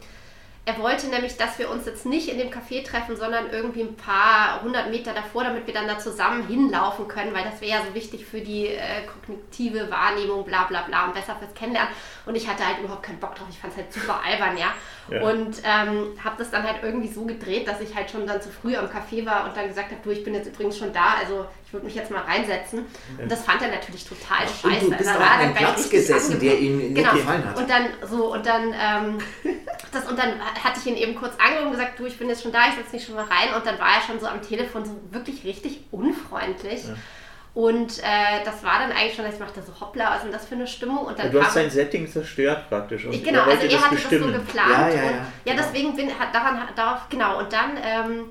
er wollte nämlich, dass wir uns jetzt nicht in dem Café treffen, sondern irgendwie ein paar hundert Meter davor, damit wir dann da zusammen hinlaufen können, weil das wäre ja so wichtig für die äh, kognitive Wahrnehmung, bla bla bla und besser fürs Kennenlernen. Und ich hatte halt überhaupt keinen Bock drauf. Ich fand es halt super albern, ja. Ja. Und ähm, habe das dann halt irgendwie so gedreht, dass ich halt schon dann zu früh am Café war und dann gesagt habe, du, ich bin jetzt übrigens schon da, also ich würde mich jetzt mal reinsetzen. Und das fand er natürlich total Und scheiße. du bist Also auch war dann Platz gesessen, der ihm nicht genau. gefallen hat. Und dann so, und dann, ähm, das, und dann hatte ich ihn eben kurz angerufen und gesagt, du, ich bin jetzt schon da, ich setze mich schon mal rein. Und dann war er schon so am Telefon so wirklich richtig unfreundlich. Und äh, das war dann eigentlich schon, dass ich machte so, hoppla, was ist denn das für eine Stimmung? Und dann du hast sein Setting zerstört praktisch. Und ich, genau, also er hatte das so bestimmen. geplant. Ja, ja, und, ja, ja genau. deswegen bin hat daran darauf, genau. Und dann ähm,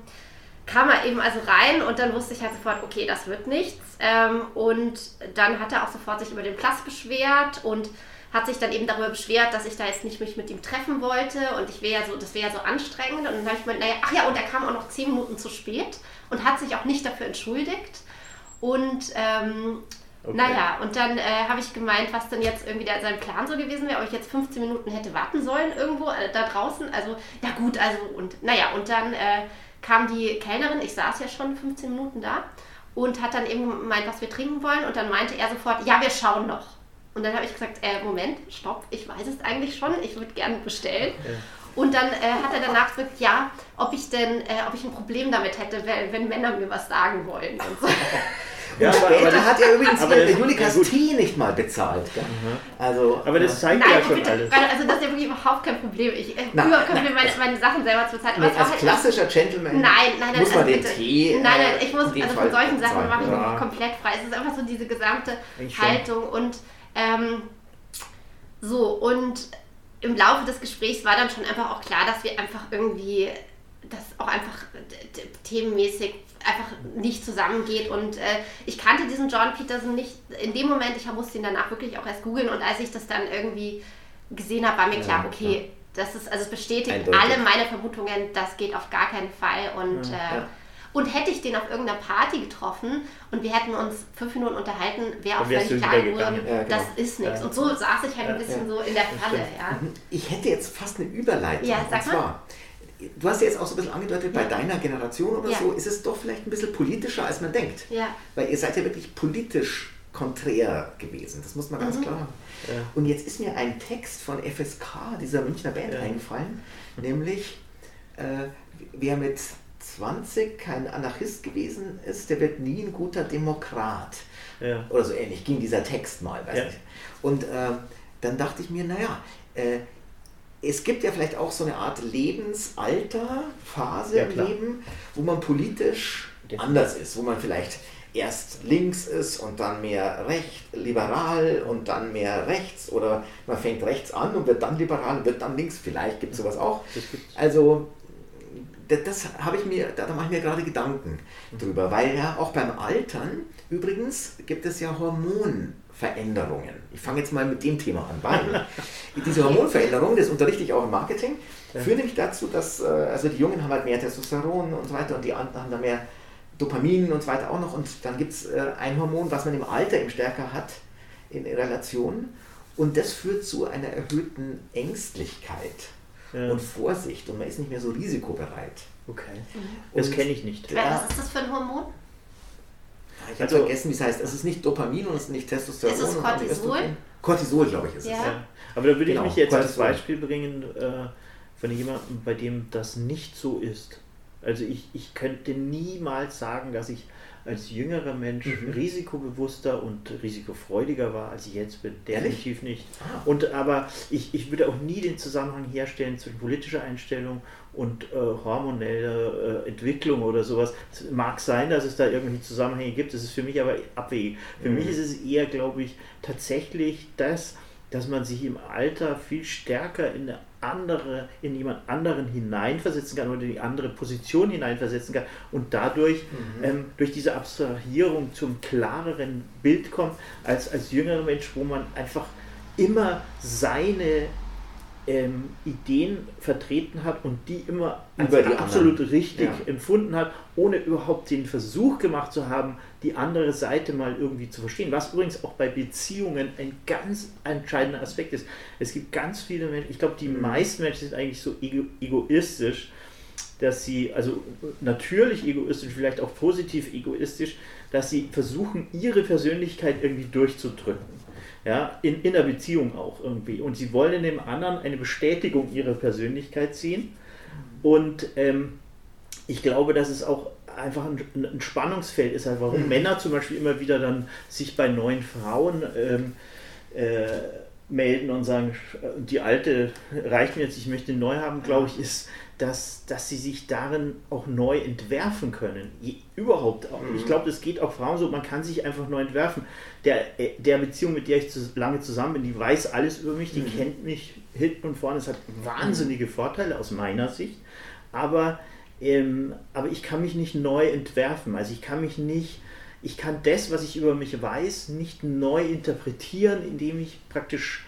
kam er eben also rein und dann wusste ich halt sofort, okay, das wird nichts. Ähm, und dann hat er auch sofort sich über den Platz beschwert und hat sich dann eben darüber beschwert, dass ich da jetzt nicht mich mit ihm treffen wollte und ich wäre ja so, das wäre ja so anstrengend. Und dann habe ich mir, naja, ach ja, und er kam auch noch zehn Minuten zu spät und hat sich auch nicht dafür entschuldigt. Und ähm, Okay. naja, und dann äh, habe ich gemeint, was denn jetzt irgendwie der, sein Plan so gewesen wäre, ob ich jetzt 15 Minuten hätte warten sollen irgendwo äh, da draußen. Also, ja gut, also und naja, und dann äh, kam die Kellnerin, ich saß ja schon 15 Minuten da und hat dann eben gemeint, was wir trinken wollen und dann meinte er sofort, ja, wir schauen noch. Und dann habe ich gesagt, äh, Moment, stopp, ich weiß es eigentlich schon, ich würde gerne bestellen. Und dann äh, hat er danach gesagt, ja, ob ich denn, äh, ob ich ein Problem damit hätte, wenn, wenn Männer mir was sagen wollen. Und so. Ja, später aber das- hat er übrigens aber das- Julikas ja. Tee nicht mal bezahlt. Gell? Also, Aber das zeigt Nein, ja schon bitte, alles. also das ist ja wirklich überhaupt kein Problem. Ich äh, Na, überhaupt kein Problem, meine, meine Sachen selber zu bezahlen. als halt- klassischer Gentleman Nein, nein, nein, muss man also den bitte. Tee. Nein, nein, äh, ich muss, also von solchen Sachen mache ich Ja. mich komplett frei. Es ist einfach so diese gesamte. Haltung und ähm, so und im Laufe des Gesprächs war dann schon einfach auch klar, dass wir einfach irgendwie das auch einfach themenmäßig einfach nicht zusammengeht und äh, ich kannte diesen John Peterson nicht in dem Moment, ich musste ihn danach wirklich auch erst googeln und als ich das dann irgendwie gesehen habe, war mir klar, Ja, okay, das ist, also es bestätigt Eindeutig. alle meine Vermutungen, das geht auf gar keinen Fall und äh, ja. und hätte ich den auf irgendeiner Party getroffen und wir hätten uns fünf Minuten unterhalten, wäre auch völlig klar geworden. Ja, genau. das ist nichts. Ja. Und so saß ich halt ein Ja, bisschen ja. so in der Falle, ja. Ich hätte jetzt fast eine Überleitung. Ja, sag und mal. zwar, du hast ja jetzt auch so ein bisschen angedeutet, bei deiner Generation oder Ja. so ist es doch vielleicht ein bisschen politischer, als man denkt. Ja. Weil ihr seid ja wirklich politisch konträr gewesen. Das muss man ganz Mhm. klar haben. Ja. Und jetzt ist mir ein Text von FSK, dieser Münchner Band, Ja. eingefallen, nämlich äh, wer mit 20 kein Anarchist gewesen ist, der wird nie ein guter Demokrat. Ja. Oder so ähnlich ging dieser Text mal, weiß Ja. nicht. Und äh, dann dachte ich mir, naja, äh, es gibt ja vielleicht auch so eine Art Lebensalter-Phase Ja, im. Leben, wo man politisch anders ist, wo man vielleicht erst links ist und dann mehr recht, liberal und dann mehr rechts oder man fängt rechts an und wird dann liberal und wird dann links, vielleicht gibt es sowas auch. Also das, das habe ich mir, da, da mache ich mir gerade Gedanken drüber, weil ja auch beim Altern übrigens gibt es ja Hormonveränderungen. Ich fange jetzt mal mit dem Thema an, weil diese Hormonveränderungen, das unterrichte ich auch im Marketing, führen nämlich dazu, dass äh, also die Jungen haben halt mehr Testosteron und so weiter und die anderen haben dann mehr Dopamin und so weiter auch noch und dann gibt es äh, ein Hormon, was man im Alter eben stärker hat in Relation und das führt zu einer erhöhten Ängstlichkeit Ja. und Vorsicht und man ist nicht mehr so risikobereit. Okay. Das Und- kenne ich nicht. Ja. Was ist das für ein Hormon? Ich habe Also- vergessen, wie es heißt. Es ist nicht Dopamin und es ist nicht Testosteron. Ist es nicht Cortisol? Cortisol, glaube ich, ist Ja. es. Ja. Aber da würde Genau, ich mich jetzt als Cortisol. Beispiel bringen äh, von jemandem, bei dem das nicht so ist. Also ich, ich könnte niemals sagen, dass ich als jüngerer Mensch Mhm. risikobewusster und risikofreudiger war, als ich jetzt bin. Ehrlich? Definitiv nicht. Ah. Und aber ich, ich würde auch nie den Zusammenhang herstellen zwischen politischer Einstellung und äh, hormoneller äh, Entwicklung oder sowas. Es mag sein, dass es da irgendwelche Zusammenhänge gibt, das ist für mich aber abwegig. Für Mhm. mich ist es eher, glaube ich, tatsächlich das, dass man sich im Alter viel stärker in eine andere, in jemand anderen hineinversetzen kann oder in die andere Position hineinversetzen kann und dadurch ähm, durch diese Abstrahierung zum klareren Bild kommt, als als jüngerer Mensch, wo man einfach immer seine ähm, Ideen vertreten hat und die immer als Über die absolut anderen. richtig Ja. empfunden hat, ohne überhaupt den Versuch gemacht zu haben, die andere Seite mal irgendwie zu verstehen. Was übrigens auch bei Beziehungen ein ganz entscheidender Aspekt ist. Es gibt ganz viele Menschen, ich glaube, die Mhm. meisten Menschen sind eigentlich so ego egoistisch, dass sie, also natürlich egoistisch, vielleicht auch positiv egoistisch, dass sie versuchen, ihre Persönlichkeit irgendwie durchzudrücken. Ja, in, in der Beziehung auch irgendwie. Und sie wollen dem anderen eine Bestätigung ihrer Persönlichkeit ziehen. Und ähm, ich glaube, dass es auch einfach ein, ein Spannungsfeld ist, halt, warum Männer zum Beispiel immer wieder dann sich bei neuen Frauen ähm, äh, melden und sagen, äh, die alte reicht mir jetzt, ich möchte neu haben, glaube ich, ist dass, dass sie sich darin auch neu entwerfen können. Je, überhaupt. Mhm. Ich glaube, das geht auch Frauen so, man kann sich einfach neu entwerfen. Der, äh, der Beziehung, mit der ich zu, lange zusammen bin, die weiß alles über mich, die mhm. kennt mich hinten und vorne. Es hat wahnsinnige Vorteile aus meiner Sicht. Aber, ähm, aber ich kann mich nicht neu entwerfen. Also ich kann mich nicht, ich kann das, was ich über mich weiß, nicht neu interpretieren, indem ich praktisch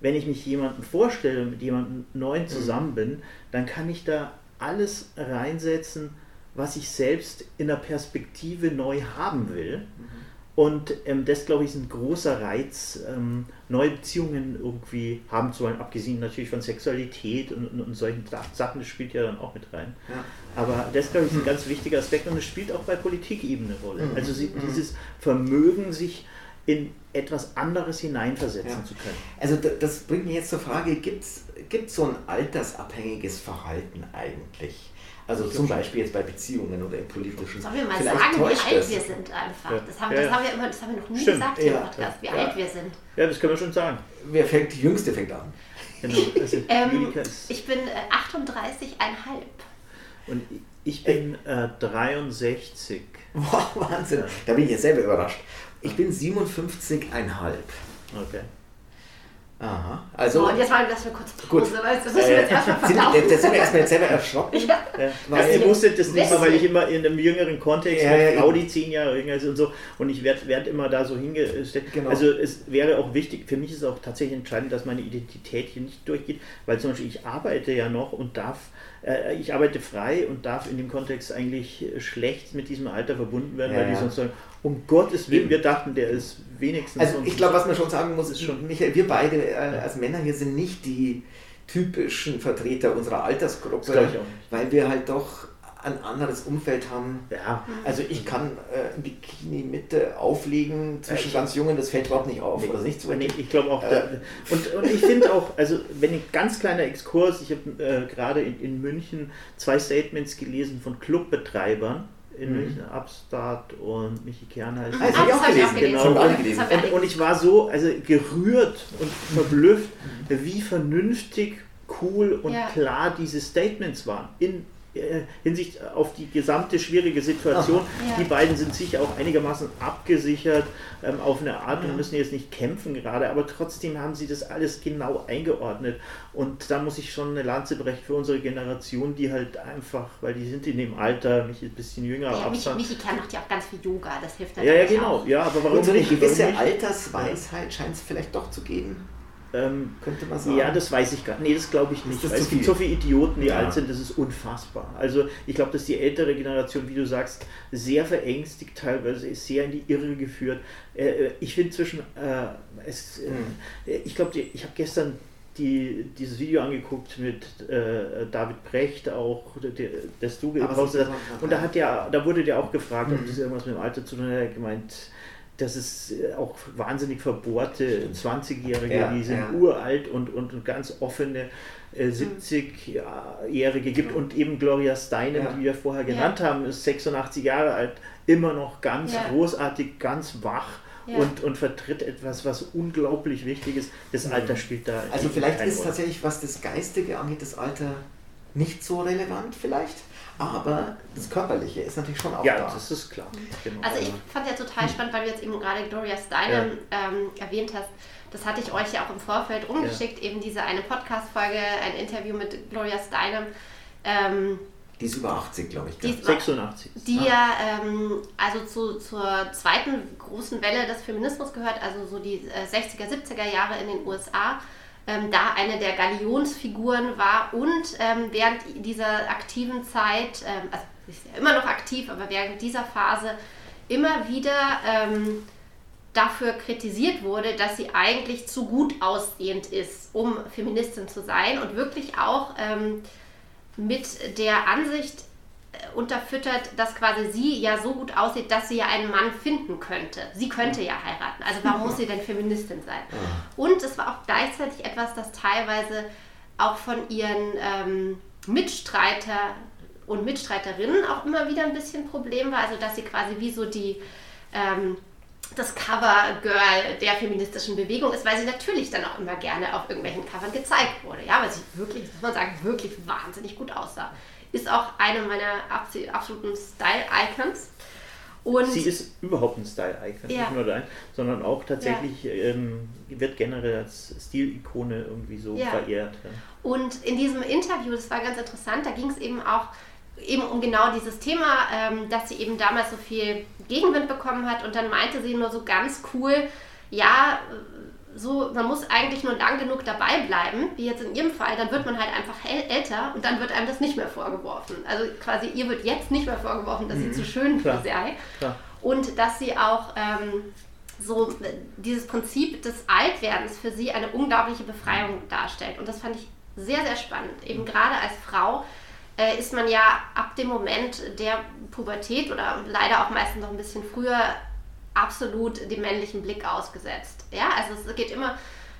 wenn ich mich jemandem vorstelle, mit jemandem neuen mhm. zusammen bin, dann kann ich da alles reinsetzen, was ich selbst in der Perspektive neu haben will. Mhm. Und ähm, das, glaube ich, ist ein großer Reiz, ähm, neue Beziehungen irgendwie haben zu wollen, abgesehen natürlich von Sexualität und, und, und, solchen Sachen, das spielt ja dann auch mit rein. Ja. Aber das, glaube ich, ist ein mhm. ganz wichtiger Aspekt und es spielt auch bei Politikebene eine Rolle. Also sie, dieses Vermögen, sich in etwas anderes hineinversetzen ja. zu können. Also das bringt mich jetzt zur Frage, gibt es so ein altersabhängiges Verhalten eigentlich? Also zum Beispiel jetzt bei Beziehungen oder im politischen. Sollen wir mal Vielleicht sagen, wie alt das. wir sind einfach? Ja. Das, haben, das, haben wir immer, das haben wir noch nie Stimmt. gesagt hier ja. im Podcast, wie alt wir sind. Ja, das können wir schon sagen. Wer fängt, die Jüngste fängt an. Genau. Also ähm, ich bin äh, 38,5. Und ich bin äh, 63. Wow, Wahnsinn. Da bin ich jetzt selber überrascht. Ich bin 57,5. Okay. Aha. Also, oh, und jetzt mal, lass mir kurz Pause, gut. du, das müssen wir jetzt erstmal verdauen. Da sind wir erstmal selber erschrocken. Ja. Ja. Weil ihr wusstet das nicht mal, weil ich immer in einem jüngeren Kontext, ja, ja, Frau, die zehn Jahre jünger ist und so, und ich werde werd immer da so hingestellt. Genau. Also es wäre auch wichtig, für mich ist es auch tatsächlich entscheidend, dass meine Identität hier nicht durchgeht, weil zum Beispiel ich arbeite ja noch und darf äh, ich arbeite frei und darf in dem Kontext eigentlich schlecht mit diesem Alter verbunden werden, ja, weil die sonst sagen, um Gottes Willen, wir dachten, der ist wenigstens. Also ich glaube, was man schon sagen muss, ist schon, Michael, wir beide äh, als Männer hier sind nicht die typischen Vertreter unserer Altersgruppe, weil wir halt doch ein anderes Umfeld haben. Ja. Also ich kann äh, ein Bikini Mitte auflegen zwischen ganz Jungen, das fällt überhaupt nicht auf. Nee, oder nicht so nee, ich glaube auch. Äh, und, und ich finde auch, also wenn ein ganz kleiner Exkurs, ich habe äh, gerade in, in München zwei Statements gelesen von Clubbetreibern, in mhm. München, Upstart und Michi Kern heißt. Ah, das habe ich auch gelesen. Genau. Und, und, und, ich war so also gerührt und verblüfft, mhm. wie vernünftig, cool und ja. klar diese Statements waren. In Hinsicht auf die gesamte schwierige Situation. Ja. Die beiden sind sicher auch einigermaßen abgesichert ähm, auf eine Art und müssen jetzt nicht kämpfen gerade, aber trotzdem haben sie das alles genau eingeordnet. Und da muss ich schon eine Lanze brechen für unsere Generation, die halt einfach, weil die sind in dem Alter, mich ein bisschen jünger. Ja, Michi, Michi Kern macht ja auch ganz viel Yoga, das hilft natürlich Ja, ja, genau. Auch. Ja, aber warum und so eine gewisse Altersweisheit scheint es vielleicht doch zu geben. Ähm, Könnte man sagen. Ja, das weiß ich gar nicht. Nee, das glaube ich nicht. es gibt so viele Idioten, die ja. alt sind, das ist unfassbar. Also ich glaube, dass die ältere Generation, wie du sagst, sehr verängstigt teilweise ist, sehr in die Irre geführt. Äh, äh ich finde zwischen, äh, es, äh, hm. ich glaube, ich habe gestern die, dieses Video angeguckt mit äh, David Brecht auch, das du gepostet hast. Und da hat der, da wurde der auch gefragt, mhm. ob das irgendwas mit dem Alter zu tun hat. Er hat gemeint, das ist äh, auch wahnsinnig verbohrte 20-Jährige, ja, die sind ja. uralt und, und, ganz offene äh, 70-Jährige gibt und eben Gloria Steinem, ja. die wir vorher genannt haben, ist 86 Jahre alt, immer noch ganz großartig, ganz wach. Und, und vertritt etwas, was unglaublich wichtig ist. Das Alter spielt da. Also vielleicht ist Rolle. tatsächlich, was das Geistige angeht, das Alter nicht so relevant vielleicht. Aber das Körperliche ist natürlich schon auch ja, da. Ja, das ist klar. Genau. Also ich fand ja total spannend, weil du jetzt eben gerade Gloria Steinem ja. ähm, erwähnt hast. Das hatte ich euch ja auch im Vorfeld rumgeschickt, ja. eben diese eine Podcast-Folge, ein Interview mit Gloria Steinem. Ähm, die ist über 80, glaube ich. Die 86. Die ja ähm, also zu, zur zweiten großen Welle des Feminismus gehört, also so die äh, 60er, 70er Jahre in den USA ähm, da eine der Galionsfiguren war und ähm, während dieser aktiven Zeit, ähm, also ist ja immer noch aktiv, aber während dieser Phase immer wieder ähm, dafür kritisiert wurde, dass sie eigentlich zu gut aussehend ist, um Feministin zu sein und wirklich auch ähm, mit der Ansicht unterfüttert, dass quasi sie ja so gut aussieht, dass sie ja einen Mann finden könnte. Sie könnte ja heiraten. Also warum muss sie denn Feministin sein? Und es war auch gleichzeitig etwas, das teilweise auch von ihren ähm, Mitstreiter und Mitstreiterinnen auch immer wieder ein bisschen Problem war. Also dass sie quasi wie so die ähm, das Cover-Girl der feministischen Bewegung ist, weil sie natürlich dann auch immer gerne auf irgendwelchen Covern gezeigt wurde. Ja, weil sie wirklich, muss man sagen, wirklich wahnsinnig gut aussah. Ist auch eine meiner absoluten Style-Icons. Und sie ist überhaupt ein Style-Icon, ja. nicht nur dein, sondern auch tatsächlich ja. ähm, wird generell als Stilikone irgendwie so ja. verehrt. Und in diesem Interview, das war ganz interessant, da ging es eben auch eben um genau dieses Thema, ähm, dass sie eben damals so viel Gegenwind bekommen hat und dann meinte sie nur so ganz cool, ja, so, man muss eigentlich nur lang genug dabei bleiben, wie jetzt in ihrem Fall, dann wird man halt einfach älter und dann wird einem das nicht mehr vorgeworfen. Also quasi ihr wird jetzt nicht mehr vorgeworfen, dass mhm. sie zu schön Klar. sei Klar. und dass sie auch ähm, so dieses Prinzip des Altwerdens für sie eine unglaubliche Befreiung darstellt. Und das fand ich sehr, sehr spannend. Eben mhm. gerade als Frau äh, ist man ja ab dem Moment der Pubertät oder leider auch meistens noch ein bisschen früher absolut dem männlichen Blick ausgesetzt. Ja, also es geht immer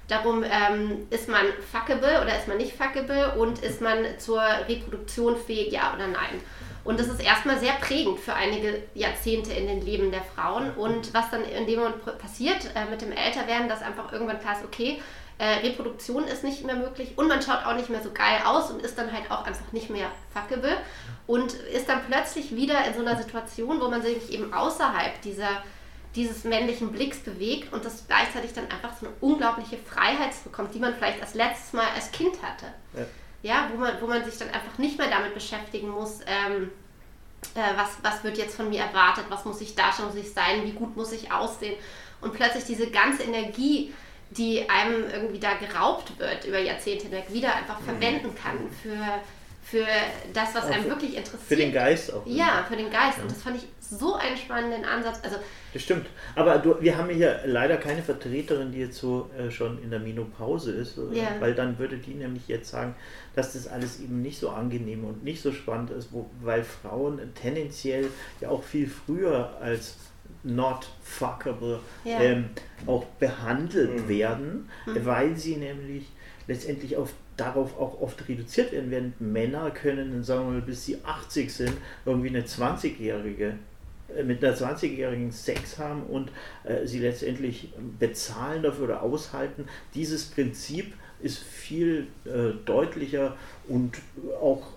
darum, ähm, ist man fuckable oder ist man nicht fuckable und ist man zur Reproduktion fähig, ja oder nein. Und das ist erstmal sehr prägend für einige Jahrzehnte in den Leben der Frauen. Und was dann in dem Moment passiert äh, mit dem Älterwerden, dass einfach irgendwann klar ist, okay, äh, Reproduktion ist nicht mehr möglich und man schaut auch nicht mehr so geil aus und ist dann halt auch einfach nicht mehr fuckable und ist dann plötzlich wieder in so einer Situation, wo man sich eben außerhalb dieser dieses männlichen Blicks bewegt und das gleichzeitig dann einfach so eine unglaubliche Freiheit bekommt, die man vielleicht als letztes Mal als Kind hatte. Ja, ja wo, man, wo man sich dann einfach nicht mehr damit beschäftigen muss, ähm, äh, was, was wird jetzt von mir erwartet, was muss ich darstellen, muss ich sein, wie gut muss ich aussehen. Und plötzlich diese ganze Energie, die einem irgendwie da geraubt wird über Jahrzehnte hinweg, wieder einfach mhm. verwenden kann für für das, was einem wirklich interessiert. Für den Geist auch. Ja, für den Geist. Und das fand ich so einen spannenden Ansatz. Also, das stimmt. Aber du, wir haben hier leider keine Vertreterin, die jetzt so äh, schon in der Minopause ist, äh, ja. weil dann würde die nämlich jetzt sagen, dass das alles eben nicht so angenehm und nicht so spannend ist, wo, weil Frauen tendenziell ja auch viel früher als not fuckable ja. ähm, auch behandelt mhm. werden, mhm. weil sie nämlich letztendlich auf darauf auch oft reduziert werden, während Männer können, sagen wir mal, bis sie 80 sind, irgendwie eine 20-jährige äh, mit einer 20-jährigen Sex haben und äh, sie letztendlich bezahlen dafür oder aushalten. Dieses Prinzip ist viel äh, deutlicher und auch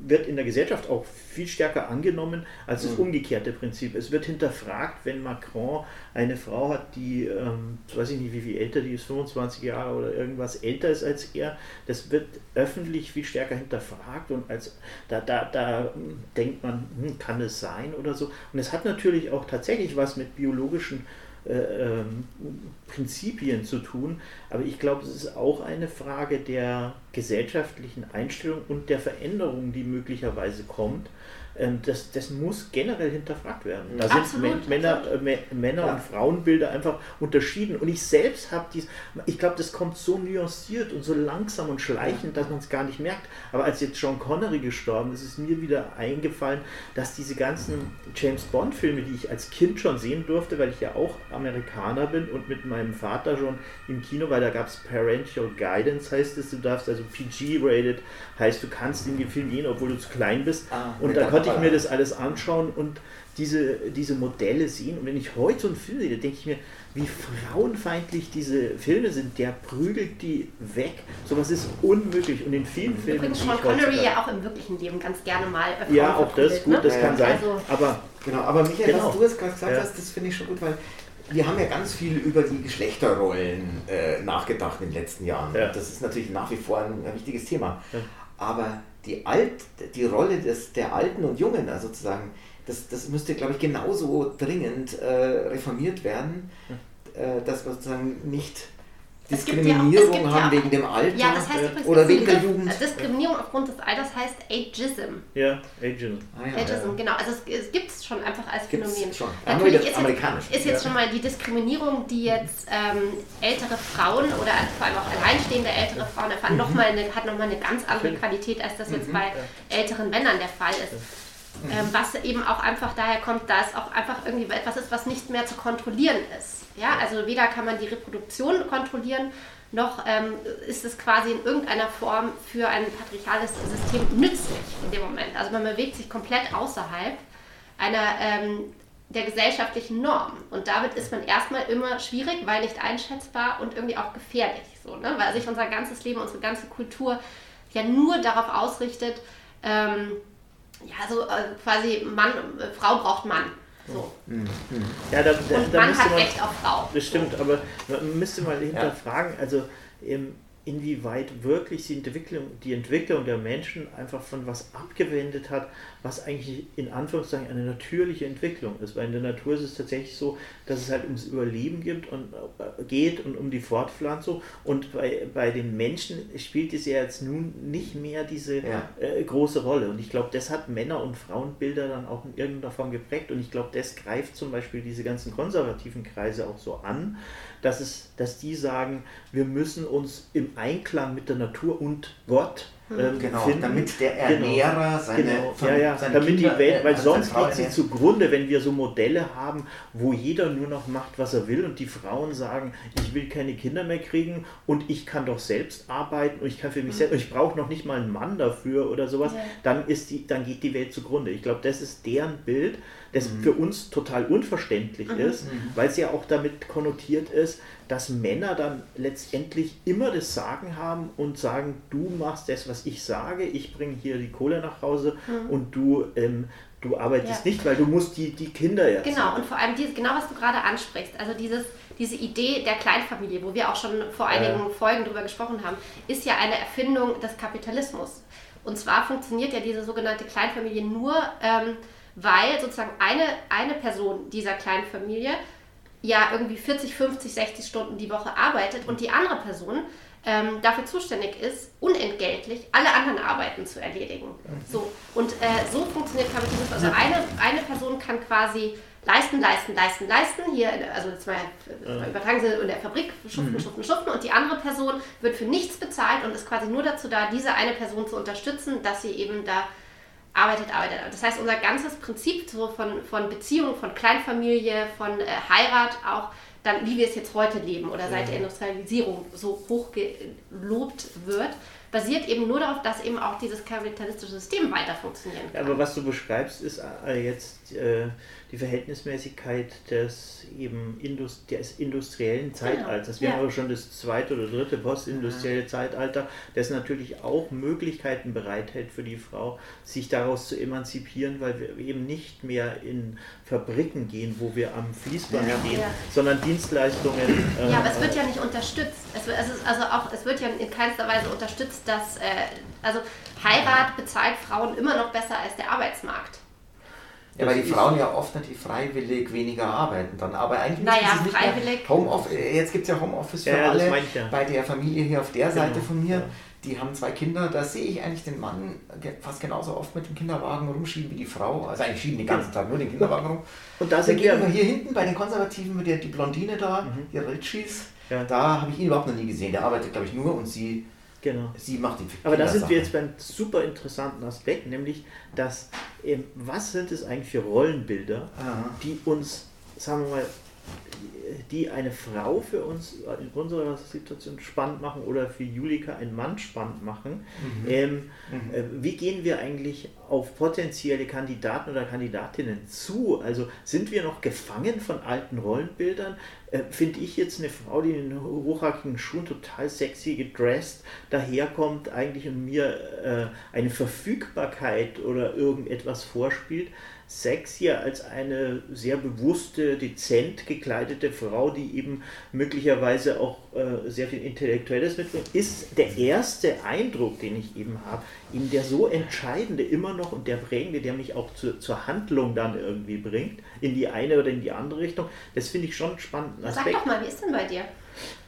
wird in der Gesellschaft auch viel stärker angenommen als das mhm. umgekehrte Prinzip. Es wird hinterfragt, wenn Macron eine Frau hat, die, ähm, weiß ich nicht, wie viel älter die ist, 25 Jahre oder irgendwas älter ist als er. Das wird öffentlich viel stärker hinterfragt und als da, da, da denkt man, hm, kann es sein oder so. Und es hat natürlich auch tatsächlich was mit biologischen äh, ähm, Prinzipien zu tun. Aber ich glaube, es ist auch eine Frage der gesellschaftlichen Einstellung und der Veränderung, die möglicherweise kommt. Ähm, das, das muss generell hinterfragt werden. Da absolut, sind Männer, äh, Männer ja. und Frauenbilder einfach unterschieden. Und ich selbst habe dies, ich glaube, das kommt so nuanciert und so langsam und schleichend, dass man es gar nicht merkt. Aber als jetzt John Connery gestorben ist, ist mir wieder eingefallen, dass diese ganzen James Bond-Filme, die ich als Kind schon sehen durfte, weil ich ja auch Amerikaner bin und mit meinem Vater schon im Kino, weil da gab es Parental Guidance, heißt es, du darfst also PG-rated, heißt du kannst in den Film gehen, obwohl du zu klein bist. Ah, und da konnte ich mir das alles anschauen und diese, diese Modelle sehen. Und wenn ich heute so einen Film sehe, denke ich mir, wie frauenfeindlich diese Filme sind. Der prügelt die weg. Sowas ist unmöglich. Und in vielen Filmen. Übrigens Sean Connery ja auch im wirklichen Leben ganz gerne mal. Frauen ja, auch das, gut, ne? das kann sein. Also, aber, genau, aber Michael, genau. was du jetzt gerade gesagt ja. hast, das finde ich schon gut, weil wir haben ja ganz viel über die Geschlechterrollen äh, nachgedacht in den letzten Jahren. Ja. Das ist natürlich nach wie vor ein, ein wichtiges Thema. Ja. Aber die, Alt, die Rolle des, der Alten und Jungen, also sozusagen, das, das müsste, glaube ich, genauso dringend äh, reformiert werden, äh, dass wir sozusagen nicht Diskriminierung ja haben wegen dem Alter ja, das heißt oder wegen der Jugend. Diskriminierung aufgrund des Alters heißt Ageism. Ja, Ageism. Ah, ja, Ageism, ja. genau. Also es, es gibt es schon einfach als Phänomen. Schon. Natürlich ist jetzt, ist jetzt schon mal die Diskriminierung, die jetzt ähm, ältere Frauen oder vor allem auch alleinstehende ältere Frauen erfahren, mhm. noch mal eine, hat nochmal eine ganz andere Qualität, als das jetzt mhm. bei älteren Männern der Fall ist. Ähm, was eben auch einfach daher kommt, dass auch einfach irgendwie etwas ist, was nicht mehr zu kontrollieren ist. Ja, also weder kann man die Reproduktion kontrollieren, noch ähm, ist es quasi in irgendeiner Form für ein patriarchales System nützlich in dem Moment. Also man bewegt sich komplett außerhalb einer ähm, der gesellschaftlichen Norm. Und damit ist man erstmal immer schwierig, weil nicht einschätzbar und irgendwie auch gefährlich. So, ne? Weil sich unser ganzes Leben, unsere ganze Kultur ja nur darauf ausrichtet, ähm, ja, so äh, quasi Mann, äh, Frau braucht Mann. So. Mhm. Ja, da, da, und da Mann hat man, Recht auf Frau. Das stimmt, so. aber man müsste mal hinterfragen, ja. also ähm, inwieweit wirklich die Entwicklung, die Entwicklung der Menschen einfach von was abgewendet hat, was eigentlich in Anführungszeichen eine natürliche Entwicklung ist. Weil in der Natur ist es tatsächlich so, dass es halt ums Überleben gibt und, äh, geht und um die Fortpflanzung. Und bei, bei den Menschen spielt es ja jetzt nun nicht mehr diese ja. äh, große Rolle. Und ich glaube, das hat Männer- und Frauenbilder dann auch in irgendeiner Form geprägt. Und ich glaube, das greift zum Beispiel diese ganzen konservativen Kreise auch so an, dass, es, dass die sagen, wir müssen uns im Einklang mit der Natur und Gott hm. ähm, genau, finden. damit der genau. Ernährer genau, seine, genau. Von, ja, ja, seine damit Kinder, die Welt, weil äh, sonst geht sie zugrunde, wenn wir so Modelle haben, wo jeder nur noch macht, was er will und die Frauen sagen, ich will keine Kinder mehr kriegen und ich kann doch selbst arbeiten und ich kann für mich mhm. selbst, ich brauche noch nicht mal einen Mann dafür oder sowas, ja. dann ist die, dann geht die Welt zugrunde. Ich glaube, das ist deren Bild, das mhm. für uns total unverständlich mhm. ist, mhm. weil es ja auch damit konnotiert ist, dass Männer dann letztendlich immer das Sagen haben und sagen, du machst das, was ich sage, ich bringe hier die Kohle nach Hause mhm. und du, ähm, du arbeitest ja. nicht, weil du musst die, die Kinder jetzt. Genau, und vor allem dieses, genau was du gerade ansprichst, also dieses, diese Idee der Kleinfamilie, wo wir auch schon vor einigen äh. Folgen drüber gesprochen haben, ist ja eine Erfindung des Kapitalismus. Und zwar funktioniert ja diese sogenannte Kleinfamilie nur, ähm, weil sozusagen eine, eine Person dieser Kleinfamilie ja irgendwie 40, 50, 60 Stunden die Woche arbeitet und die andere Person ähm, dafür zuständig ist, unentgeltlich alle anderen Arbeiten zu erledigen. So, und äh, so funktioniert Kapitalismus. Also eine, eine Person kann quasi leisten, leisten, leisten, leisten. Hier, also jetzt mal übertragen sie in der Fabrik schuften, mhm. schuften, schuften und die andere Person wird für nichts bezahlt und ist quasi nur dazu da, diese eine Person zu unterstützen, dass sie eben da arbeitet, arbeitet. Das heißt, unser ganzes Prinzip so von, von Beziehung, von Kleinfamilie, von äh, Heirat auch, dann wie wir es jetzt heute leben oder seit der Industrialisierung so hoch gelobt wird, basiert eben nur darauf, dass eben auch dieses kapitalistische System weiter funktionieren kann. aber was du beschreibst, ist äh, jetzt äh, die Verhältnismäßigkeit des eben Indust des industriellen genau. Zeitalters. Wir ja. haben aber schon das zweite oder dritte postindustrielle ja. Zeitalter, das natürlich auch Möglichkeiten bereithält für die Frau, sich daraus zu emanzipieren, weil wir eben nicht mehr in Fabriken gehen, wo wir am Fließband ja. stehen, sondern Dienstleistungen. Äh, ja, aber es wird ja nicht unterstützt. Es wird, also auch, es wird ja in keinster Weise unterstützt, dass äh, also Heirat bezahlt Frauen immer noch besser als der Arbeitsmarkt. Ja, weil die Frauen ja oft natürlich freiwillig weniger arbeiten dann. Aber eigentlich naja, es nicht freiwillig. Homeoffice, äh, jetzt gibt es ja Homeoffice für ja, alle. Ja. Bei der Familie hier auf der Seite genau. von mir, ja. die haben zwei Kinder, da sehe ich eigentlich den Mann fast genauso oft mit dem Kinderwagen rumschieben wie die Frau. Also eigentlich schieben den ganzen Tag nur den Kinderwagen rum. Und da sind wir hier hinten bei den Konservativen mit der die Blondine da, mhm. die Ritchies, da habe ich ihn überhaupt noch nie gesehen. Der arbeitet, glaube ich, nur und sie Genau. Sie macht die Aber da sind wir jetzt beim super interessanten Aspekt, nämlich, dass ähm, was sind es eigentlich für Rollenbilder, Aha. die uns, sagen wir mal, die eine Frau für uns in unserer Situation spannend machen oder für Julika einen Mann spannend machen. Mhm. Ähm, mhm. Äh, wie gehen wir eigentlich auf potenzielle Kandidaten oder Kandidatinnen zu? Also sind wir noch gefangen von alten Rollenbildern? Äh, Finde ich jetzt eine Frau, die in hochhackigen Schuhen total sexy gedressed daherkommt eigentlich und mir äh, eine Verfügbarkeit oder irgendetwas vorspielt? Sex hier als eine sehr bewusste, dezent gekleidete Frau, die eben möglicherweise auch äh, sehr viel Intellektuelles mitbringt, ist der erste Eindruck, den ich eben habe, eben der so entscheidende immer noch und der prägende, der mich auch zu, zur Handlung dann irgendwie bringt, in die eine oder in die andere Richtung. Das finde ich schon spannend. Sag doch mal, wie ist denn bei dir?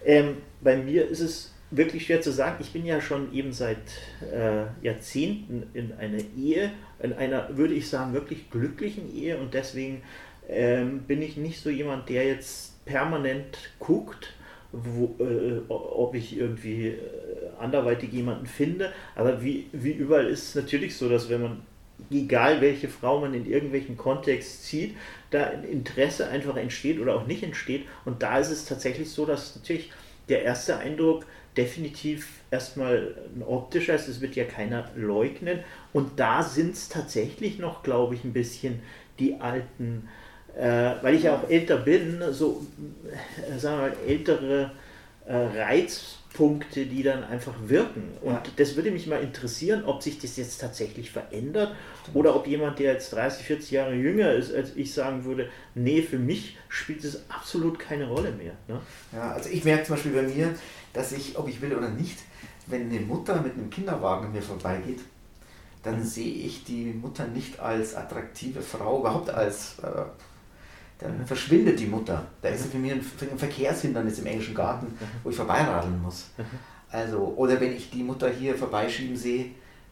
Ähm, bei mir ist es wirklich schwer zu sagen. Ich bin ja schon eben seit äh, Jahrzehnten in einer Ehe, in einer, würde ich sagen, wirklich glücklichen Ehe und deswegen ähm, bin ich nicht so jemand, der jetzt permanent guckt, wo, äh, ob ich irgendwie äh, anderweitig jemanden finde. Aber wie, wie überall ist es natürlich so, dass wenn man, egal welche Frau man in irgendwelchen Kontext zieht, da Interesse einfach entsteht oder auch nicht entsteht. Und da ist es tatsächlich so, dass natürlich der erste Eindruck definitiv erstmal ein optischer ist, das wird ja keiner leugnen. Und da sind es tatsächlich noch, glaube ich, ein bisschen die alten äh, weil ich ja auch älter bin, so, äh, sagen wir mal, ältere äh, Reizpunkte, die dann einfach wirken. Und Ja. das würde mich mal interessieren, ob sich das jetzt tatsächlich verändert oder ob jemand, der jetzt 30, 40 Jahre jünger ist, als ich sagen würde, nee, für mich spielt es absolut keine Rolle mehr. Ne? Ja, also ich merke zum Beispiel bei mir, dass ich, ob ich will oder nicht, wenn eine Mutter mit einem Kinderwagen an mir vorbeigeht, dann sehe ich die Mutter nicht als attraktive Frau, überhaupt als, äh, dann verschwindet die Mutter. Da ist sie für mich ein, ein Verkehrshindernis im englischen Garten, wo ich vorbeiradeln muss. Also, oder wenn ich die Mutter hier vorbeischieben sehe,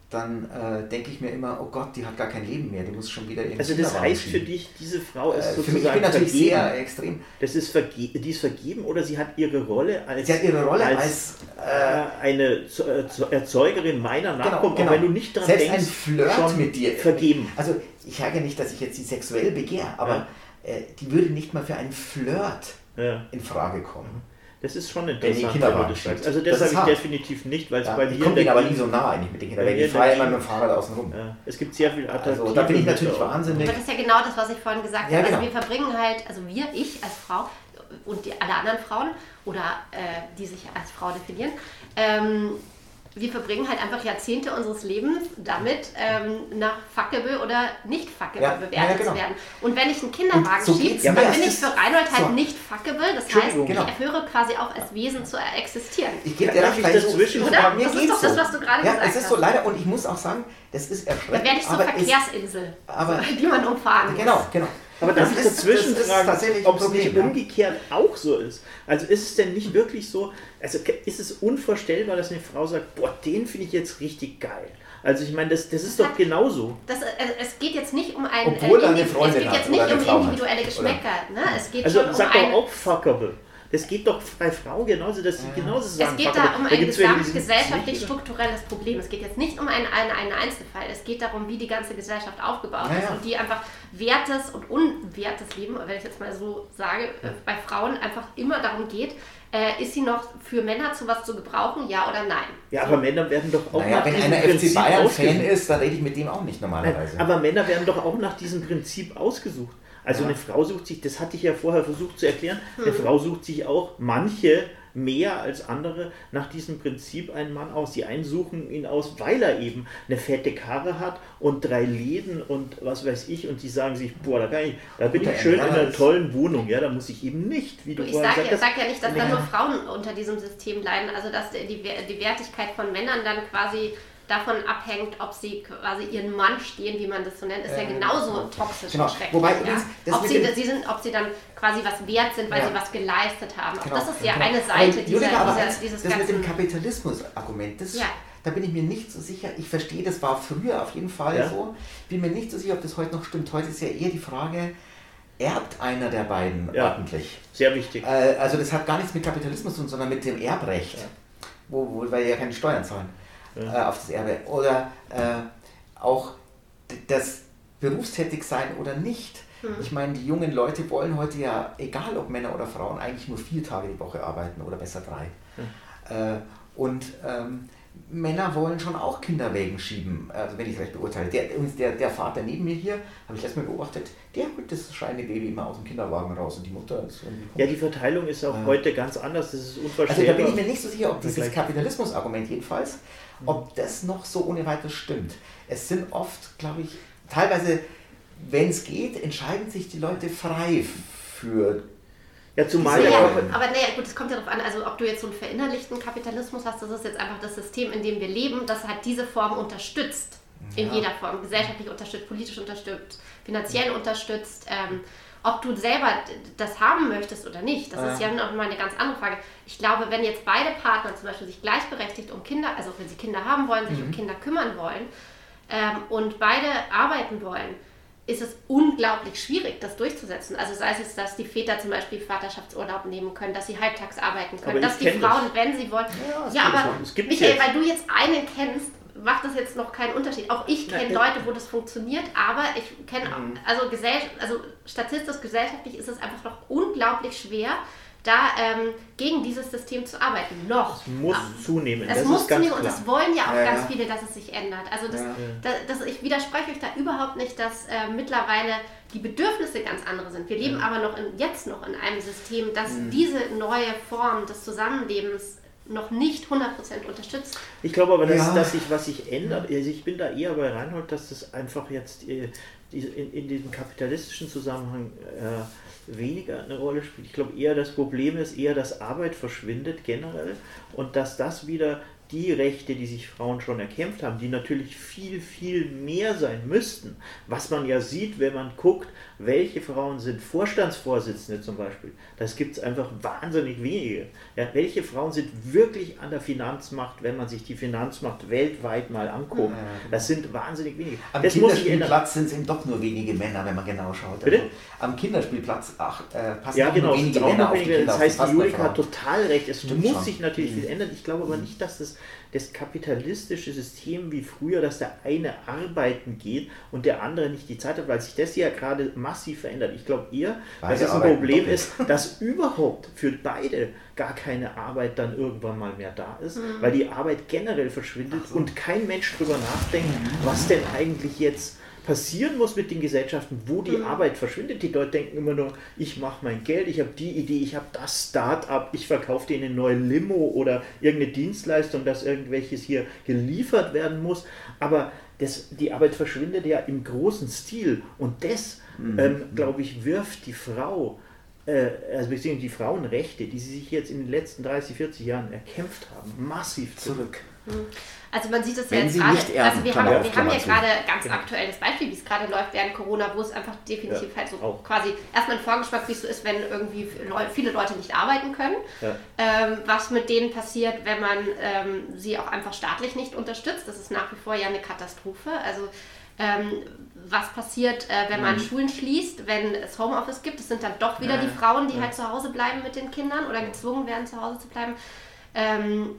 dann äh, denke ich mir immer, oh Gott, die hat gar kein Leben mehr, die muss schon wieder in Also das heißt für dich, diese Frau ist äh, für mich, sozusagen natürlich vergeben. sehr extrem. Das ist verge die ist vergeben oder sie hat ihre Rolle als, Sie hat ihre Rolle als, äh, eine Z- äh, Erzeugerin meiner Nachkommen, genau. auch wenn du nicht daran Selbst denkst, ein Flirt schon mit dir. vergeben. Also ich sage ja nicht, dass ich jetzt sie sexuell begehre, aber äh, die würde nicht mal für einen Flirt Ja. in Frage kommen. Das ist schon die interessant, wenn du das sagst. Also Das das habe ich hart. definitiv nicht, weil es Ja, bei ich mir komme denen der aber nie so nah eigentlich mit den Kindern, Bei weil die der fahren immer mit dem Fahrrad außen rum. Ja, es gibt sehr viel attraktive Also da bin ich natürlich auch. wahnsinnig. Aber das ist ja genau das, was ich vorhin gesagt Ja, habe. genau. Also wir verbringen halt, also wir, ich als Frau und die, alle anderen Frauen oder äh, die sich als Frau definieren, ähm, wir verbringen halt einfach Jahrzehnte unseres Lebens damit, ähm, nach fuckable oder nicht fuckable Ja, bewertet ja, ja, genau. zu werden. Und wenn ich einen Kinderwagen so schiebe, geht's dann bin Das ich für Reinhold halt so. nicht fuckable. Das heißt. Genau. ich höre quasi auf, als Wesen zu existieren. Ich gebe dir ich recht, weil so- dazwischen Oder? aber mir Das ist doch das, so. was du gerade ja, gesagt es ist hast. so leider und ich muss auch sagen, das ist Dann erschreckend. werde ich es- Verkehrsinsel, aber- die man umfahren muss. Genau, genau. Aber das darf ich ist- dazwischen das ist fragen, tatsächlich ob es nicht ja. umgekehrt auch so ist? Also ist es denn nicht wirklich so, also ist es unvorstellbar, dass eine Frau sagt, boah, den finde ich jetzt richtig geil. Also ich meine, das, das ist doch genauso. Das, äh, es geht jetzt nicht um ein Obwohl er eine indiv- es Freundin geht hat jetzt oder nicht um hat, individuelle? Geschmäcker. Ne? Es geht Also schon um sag doch ein, auch fuckable. Das geht doch bei Frauen genauso, dass sie genauso sagen. es geht da um ein gesamtgesellschaftlich strukturelles Problem. Es geht jetzt nicht um einen, einen, einen Einzelfall. Es geht darum, wie die ganze Gesellschaft aufgebaut Ja, ist ja. und die einfach wertes und unwertes Leben, wenn ich jetzt mal so sage, bei Frauen einfach immer darum geht, äh, ist sie noch für Männer zu was zu gebrauchen, ja oder nein? Ja, aber Männer werden doch auch Naja, nach wenn diesem einer FC Bayern-Fan ausgesucht. ist, dann rede ich mit dem auch nicht Nein, normalerweise. aber Männer werden doch auch nach diesem Prinzip ausgesucht. Also Ja. eine Frau sucht sich, das hatte ich ja vorher versucht zu erklären, eine Hm. Frau sucht sich auch manche mehr als andere nach diesem Prinzip einen Mann aus. Die einen suchen ihn aus, weil er eben eine fette Karre hat und drei Läden und was weiß ich und die sagen sich, boah, da, kann ich, da bin ich schön in einer tollen Wohnung, ja, da muss ich eben nicht, wie du Ich vorhin sage gesagt ja, hast, sag ja nicht, dass Ja. dann nur Frauen unter diesem System leiden, also dass die, die die Wertigkeit von Männern dann quasi davon abhängt, ob sie quasi ihren Mann stehen, wie man das so nennt, ist ja Äh, genauso toxisch genau. Wobei ja? übrigens, das ob, sie, sie sind, ob sie dann quasi was wert sind, weil Ja. sie was geleistet haben. Auch Genau, das ist ja genau. eine Aber Seite dieser, Julika, aber dieser, dieses das mit dem. Kapitalismus-Argument, das, Ja. da bin ich mir nicht so sicher. Ich verstehe, das war früher auf jeden Fall Ja. so. Bin mir nicht so sicher, ob das heute noch stimmt. Heute ist ja eher die Frage, erbt einer der beiden Ja. ordentlich? sehr wichtig. Äh, also das hat gar nichts mit Kapitalismus zu tun, sondern mit dem Erbrecht, wo, wo, weil ja keine Steuern zahlen Ja. äh, auf das Erbe. Oder äh, auch das Berufstätigsein oder nicht. Ich meine, die jungen Leute wollen heute ja, egal ob Männer oder Frauen, eigentlich nur vier Tage die Woche arbeiten oder besser drei. Äh, und ähm, Männer wollen schon auch Kinderwägen schieben, also wenn ich es recht beurteile. Der, der, der Vater neben mir hier, habe ich erstmal beobachtet, der holt das schreiende Baby immer aus dem Kinderwagen raus und die Mutter ist Ja, die Verteilung ist auch Ja. heute ganz anders, das ist also unvorstellbar. da bin ich mir nicht so sicher, ob dieses. Kapitalismus-Argument jedenfalls, ob das noch so ohne weiteres stimmt. Es sind oft, glaube ich, teilweise, wenn es geht, entscheiden sich die Leute frei für ja, zumal ja aber naja, gut, es kommt ja darauf an, also ob du jetzt so einen verinnerlichten Kapitalismus hast, das ist jetzt einfach das System, in dem wir leben, das halt diese Form unterstützt. In Ja. jeder Form. Gesellschaftlich unterstützt, politisch unterstützt, finanziell unterstützt. Ähm, ob du selber das haben möchtest oder nicht, das ist ja noch mal eine ganz andere Frage. Ich glaube, wenn jetzt beide Partner zum Beispiel sich gleichberechtigt um Kinder, also wenn sie Kinder haben wollen, sich um Kinder kümmern wollen ähm, und beide arbeiten wollen, ist es unglaublich schwierig, das durchzusetzen. Also sei es jetzt, dass die Väter zum Beispiel Vaterschaftsurlaub nehmen können, dass sie halbtags arbeiten können, Aber dass die Frauen, das. wenn sie wollen. Ja, Ja, aber Michael, jetzt. weil du jetzt einen kennst, macht das jetzt noch keinen Unterschied. Auch ich kenne Leute, wo das funktioniert, aber ich kenne, Mhm. also, gesell also statistisch, gesellschaftlich ist es einfach noch unglaublich schwer, da ähm, gegen dieses System zu arbeiten. Noch. Es muss zunehmen. Es das muss zunehmen und das wollen ja auch Ja, ganz ja. viele, dass es sich ändert. Also das, Ja. da, das, ich widerspreche euch da überhaupt nicht, dass äh, mittlerweile die Bedürfnisse ganz andere sind. Wir leben aber noch in, jetzt noch in einem System, das Mhm. diese neue Form des Zusammenlebens noch nicht 100% unterstützt. Ich glaube aber, dass, Ja. dass sich was sich ändert. Also ich bin da eher bei Reinhold, dass das einfach jetzt äh, in, in diesem kapitalistischen Zusammenhang äh, weniger eine Rolle spielt. Ich glaube eher, das Problem ist eher, dass Arbeit verschwindet generell und dass das wieder die Rechte, die sich Frauen schon erkämpft haben, die natürlich viel, viel mehr sein müssten, was man ja sieht, wenn man guckt, welche Frauen sind Vorstandsvorsitzende zum Beispiel. Das gibt es einfach wahnsinnig wenige. Ja, welche Frauen sind wirklich an der Finanzmacht, wenn man sich die Finanzmacht weltweit mal anguckt? Genau. Das sind wahnsinnig wenige. Am das. Kinderspielplatz sind es eben doch nur wenige Männer, wenn man genau schaut. Bitte? Also, am Kinderspielplatz ach, äh, passen Ja, genau, nur wenige Männer auf die. Kinder. Das heißt, die Julika hat total recht. Es Stimmt muss schon. sich natürlich Mhm. viel ändern. Ich glaube aber nicht, dass das, das kapitalistische System wie früher, dass der eine arbeiten geht und der andere nicht die Zeit hat, weil sich das ja gerade massiv verändert. Ich glaube eher, Beide dass es ein arbeiten Problem doppelt. ist, dass überhaupt für beide gar keine Arbeit dann irgendwann mal mehr da ist, weil die Arbeit generell verschwindet und kein Mensch drüber nachdenkt, was denn eigentlich jetzt passieren muss mit den Gesellschaften, wo die Arbeit verschwindet. Die Leute denken immer nur, ich mache mein Geld, ich habe die Idee, ich habe das Start-up, ich verkaufe denen eine neue Limo oder irgendeine Dienstleistung, dass irgendwelches hier geliefert werden muss. Aber das, die Arbeit verschwindet ja im großen Stil und das, ähm, glaube ich, wirft die Frau äh, also beziehungsweise die Frauenrechte, die sie sich jetzt in den letzten 30, 40 Jahren erkämpft haben, massiv zurück. Also man sieht es ja Wenn jetzt gerade, also wir haben, wir haben ja gerade ganz Genau. aktuelles Beispiel, wie es gerade läuft während Corona, wo es einfach definitiv Ja, halt so auch. quasi erstmal ein Vorgeschmack, wie es so ist, wenn irgendwie viele Leute nicht arbeiten können. Ja. Ähm, was mit denen passiert, wenn man ähm, sie auch einfach staatlich nicht unterstützt. Das ist nach wie vor ja eine Katastrophe. Also ähm, was passiert, äh, wenn man Mhm. Schulen schließt, wenn es Homeoffice gibt? Es sind dann doch wieder Ja, die ja. Frauen, die halt zu Hause bleiben mit den Kindern oder gezwungen werden, zu Hause zu bleiben. Ähm,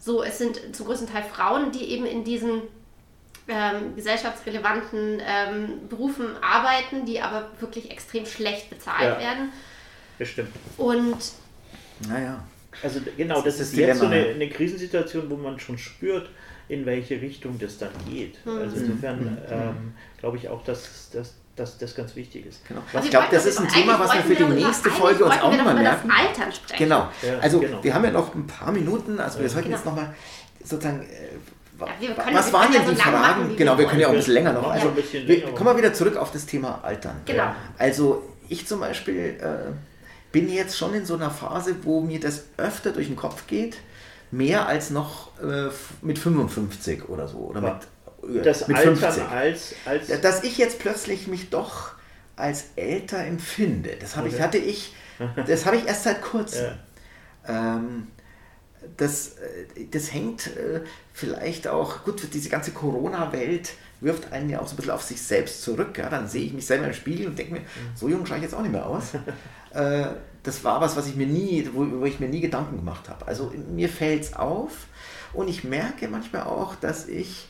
so, es sind zum größten Teil Frauen, die eben in diesen ähm, gesellschaftsrelevanten ähm, Berufen arbeiten, die aber wirklich extrem schlecht bezahlt Ja. werden. Bestimmt. Und Naja. Also genau, das, Das ist ist jetzt so eine, ja. eine Krisensituation, wo man schon spürt, in welche Richtung das dann geht. Also insofern ähm, glaube ich auch, dass, dass, dass das ganz wichtig ist. Genau. Also ich glaube, das ist ein Thema, was wir für die nächste Folge uns auch nochmal noch merken. über das Altern sprechen. Genau. Ja, Also genau. wir haben ja noch ein paar Minuten, also wir sollten Genau. jetzt nochmal sozusagen. Äh, Ja, was waren ja denn die so Fragen? machen, genau, wir können ja auch ein bisschen länger noch. Also, bisschen wir, kommen wir wieder zurück auf das Thema Altern. Genau. Also ich zum Beispiel äh, bin jetzt schon in so einer Phase, wo mir das öfter durch den Kopf geht, mehr als noch äh, mit 55 oder so. Oder Ja. mit, Das mit Altern 50. als, als Ja, Dass ich jetzt plötzlich mich doch als älter empfinde, das habe ich, Okay. hatte ich, das habe ich erst seit kurzem. Ja. Ähm, das, äh, das hängt äh, vielleicht auch, gut, diese ganze Corona-Welt wirft einen ja auch so ein bisschen auf sich selbst zurück. Ja? Dann sehe ich mich selber im Spiegel und denke mir, so jung schaue ich jetzt auch nicht mehr aus. äh, das war was, was ich mir nie, wo, wo ich mir nie Gedanken gemacht habe. Also mir fällt es auf und ich merke manchmal auch, dass ich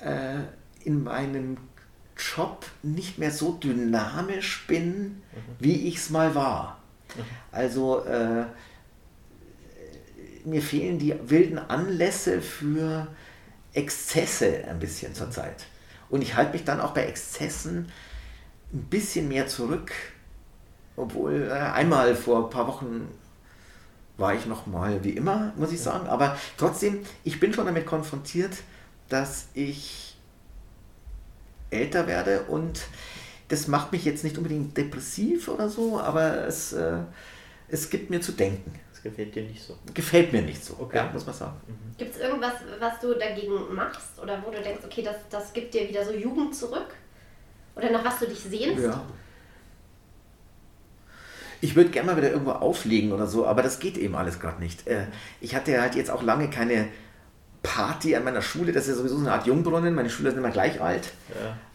äh, in meinem Job nicht mehr so dynamisch bin, wie ich es mal war. Also äh, mir fehlen die wilden Anlässe für Exzesse ein bisschen zurzeit. Und ich halte mich dann auch bei Exzessen ein bisschen mehr zurück, obwohl äh, einmal vor ein paar Wochen war ich noch mal wie immer, muss ich sagen. Aber trotzdem, ich bin schon damit konfrontiert, dass ich älter werde und das macht mich jetzt nicht unbedingt depressiv oder so, aber es, äh, es gibt mir zu denken. das gefällt dir nicht so. Gefällt mir nicht so, Okay. ja, muss man sagen. Gibt es irgendwas, was du dagegen machst oder wo du denkst, okay, das, das gibt dir wieder so Jugend zurück? Oder nach was du dich sehnst? Ja. Ich würde gerne mal wieder irgendwo auflegen oder so, aber das geht eben alles gerade nicht. Äh, Ich hatte halt jetzt auch lange keine Party an meiner Schule, das ist ja sowieso so eine Art Jungbrunnen, meine Schüler sind immer gleich alt.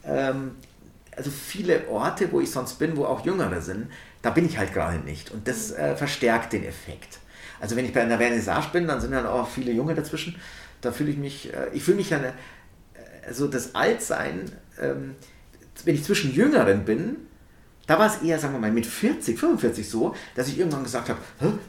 Ja. Ähm, also viele Orte, wo ich sonst bin, wo auch Jüngere sind, da bin ich halt gerade nicht. Und das äh, verstärkt den Effekt. Also wenn ich bei einer Vernissage bin, dann sind dann auch viele Junge dazwischen. Da fühle ich mich, äh, ich fühle mich ja, eine, äh, also das Altsein, ähm, wenn ich zwischen Jüngeren bin, Da war es eher, sagen wir mal, mit 40, 45 so, dass ich irgendwann gesagt habe,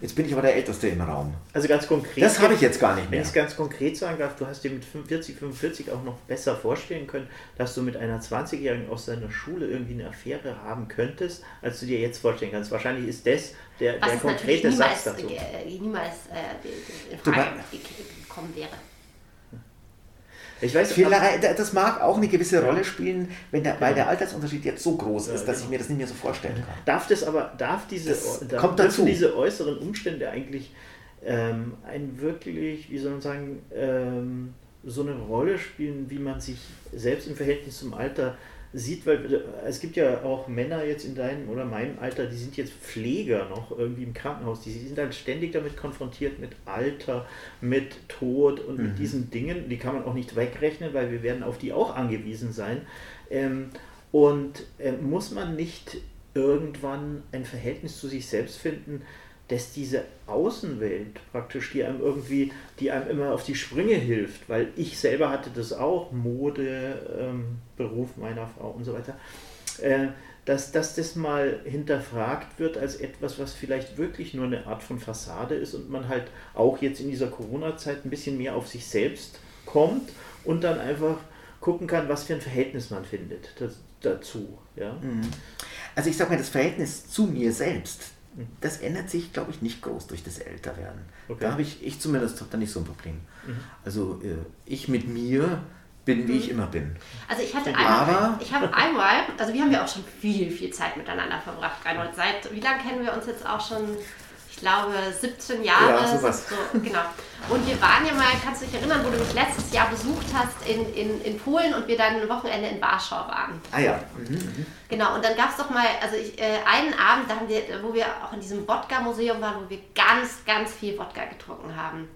jetzt bin ich aber der Älteste im Raum. Also ganz konkret. Das habe ich jetzt gar nicht mehr. Wenn ich es ganz konkret sagen darf, du hast dir mit 45, 45 auch noch besser vorstellen können, dass du mit einer 20-Jährigen aus deiner Schule irgendwie eine Affäre haben könntest, als du dir jetzt vorstellen kannst. Wahrscheinlich ist das der, der konkrete Satz dazu. Äh, niemals äh, in Frage gekommen wäre. Ich weiß, Vielleicht, das mag auch eine gewisse Rolle spielen, wenn der, weil der Altersunterschied jetzt so groß ist, dass ich mir das nicht mehr so vorstellen kann. Darf das aber, darf diese, darf, kommt dazu. diese äußeren Umstände eigentlich ähm, ein wirklich, wie soll man sagen, ähm, so eine Rolle spielen, wie man sich selbst im Verhältnis zum Alter sieht, weil äh, es gibt ja auch Männer jetzt in deinem oder meinem Alter, die sind jetzt Pfleger noch irgendwie im Krankenhaus, die sind halt ständig damit konfrontiert mit Alter, mit Tod und mhm. mit diesen Dingen, die kann man auch nicht wegrechnen, weil wir werden auf die auch angewiesen sein. Ähm, und äh, muss man nicht irgendwann ein Verhältnis zu sich selbst finden, dass diese Außenwelt praktisch, die einem irgendwie, die einem immer auf die Sprünge hilft, weil ich selber hatte das auch, Mode, ähm, Beruf meiner Frau und so weiter, äh, dass, dass das mal hinterfragt wird als etwas, was vielleicht wirklich nur eine Art von Fassade ist und man halt auch jetzt in dieser Corona-Zeit ein bisschen mehr auf sich selbst kommt und dann einfach gucken kann, was für ein Verhältnis man findet das, dazu. Ja? Mhm. Also ich sage mal, das Verhältnis zu mir selbst, das ändert sich, glaube ich, nicht groß durch das Älterwerden. Okay. Da habe ich, ich zumindest da nicht so ein Problem. Mhm. Also äh, ich mit mir bin, wie mhm. ich immer bin. Also ich hatte einmal, ich habe einmal, also wir haben ja auch schon viel, viel Zeit miteinander verbracht, Reinhold. Seit, wie lange kennen wir uns jetzt auch schon? Ich glaube, 17 Jahre. Ja, sowas. So, genau. Und wir waren ja mal, kannst du dich erinnern, wo du mich letztes Jahr besucht hast in, in, in Polen und wir dann ein Wochenende in Warschau waren. Ah ja. Mhm, mhm. Genau, und dann gab es doch mal, also ich, äh, einen Abend, da haben wir, wo wir auch in diesem Wodka-Museum waren, wo wir ganz, ganz viel Wodka getrunken haben.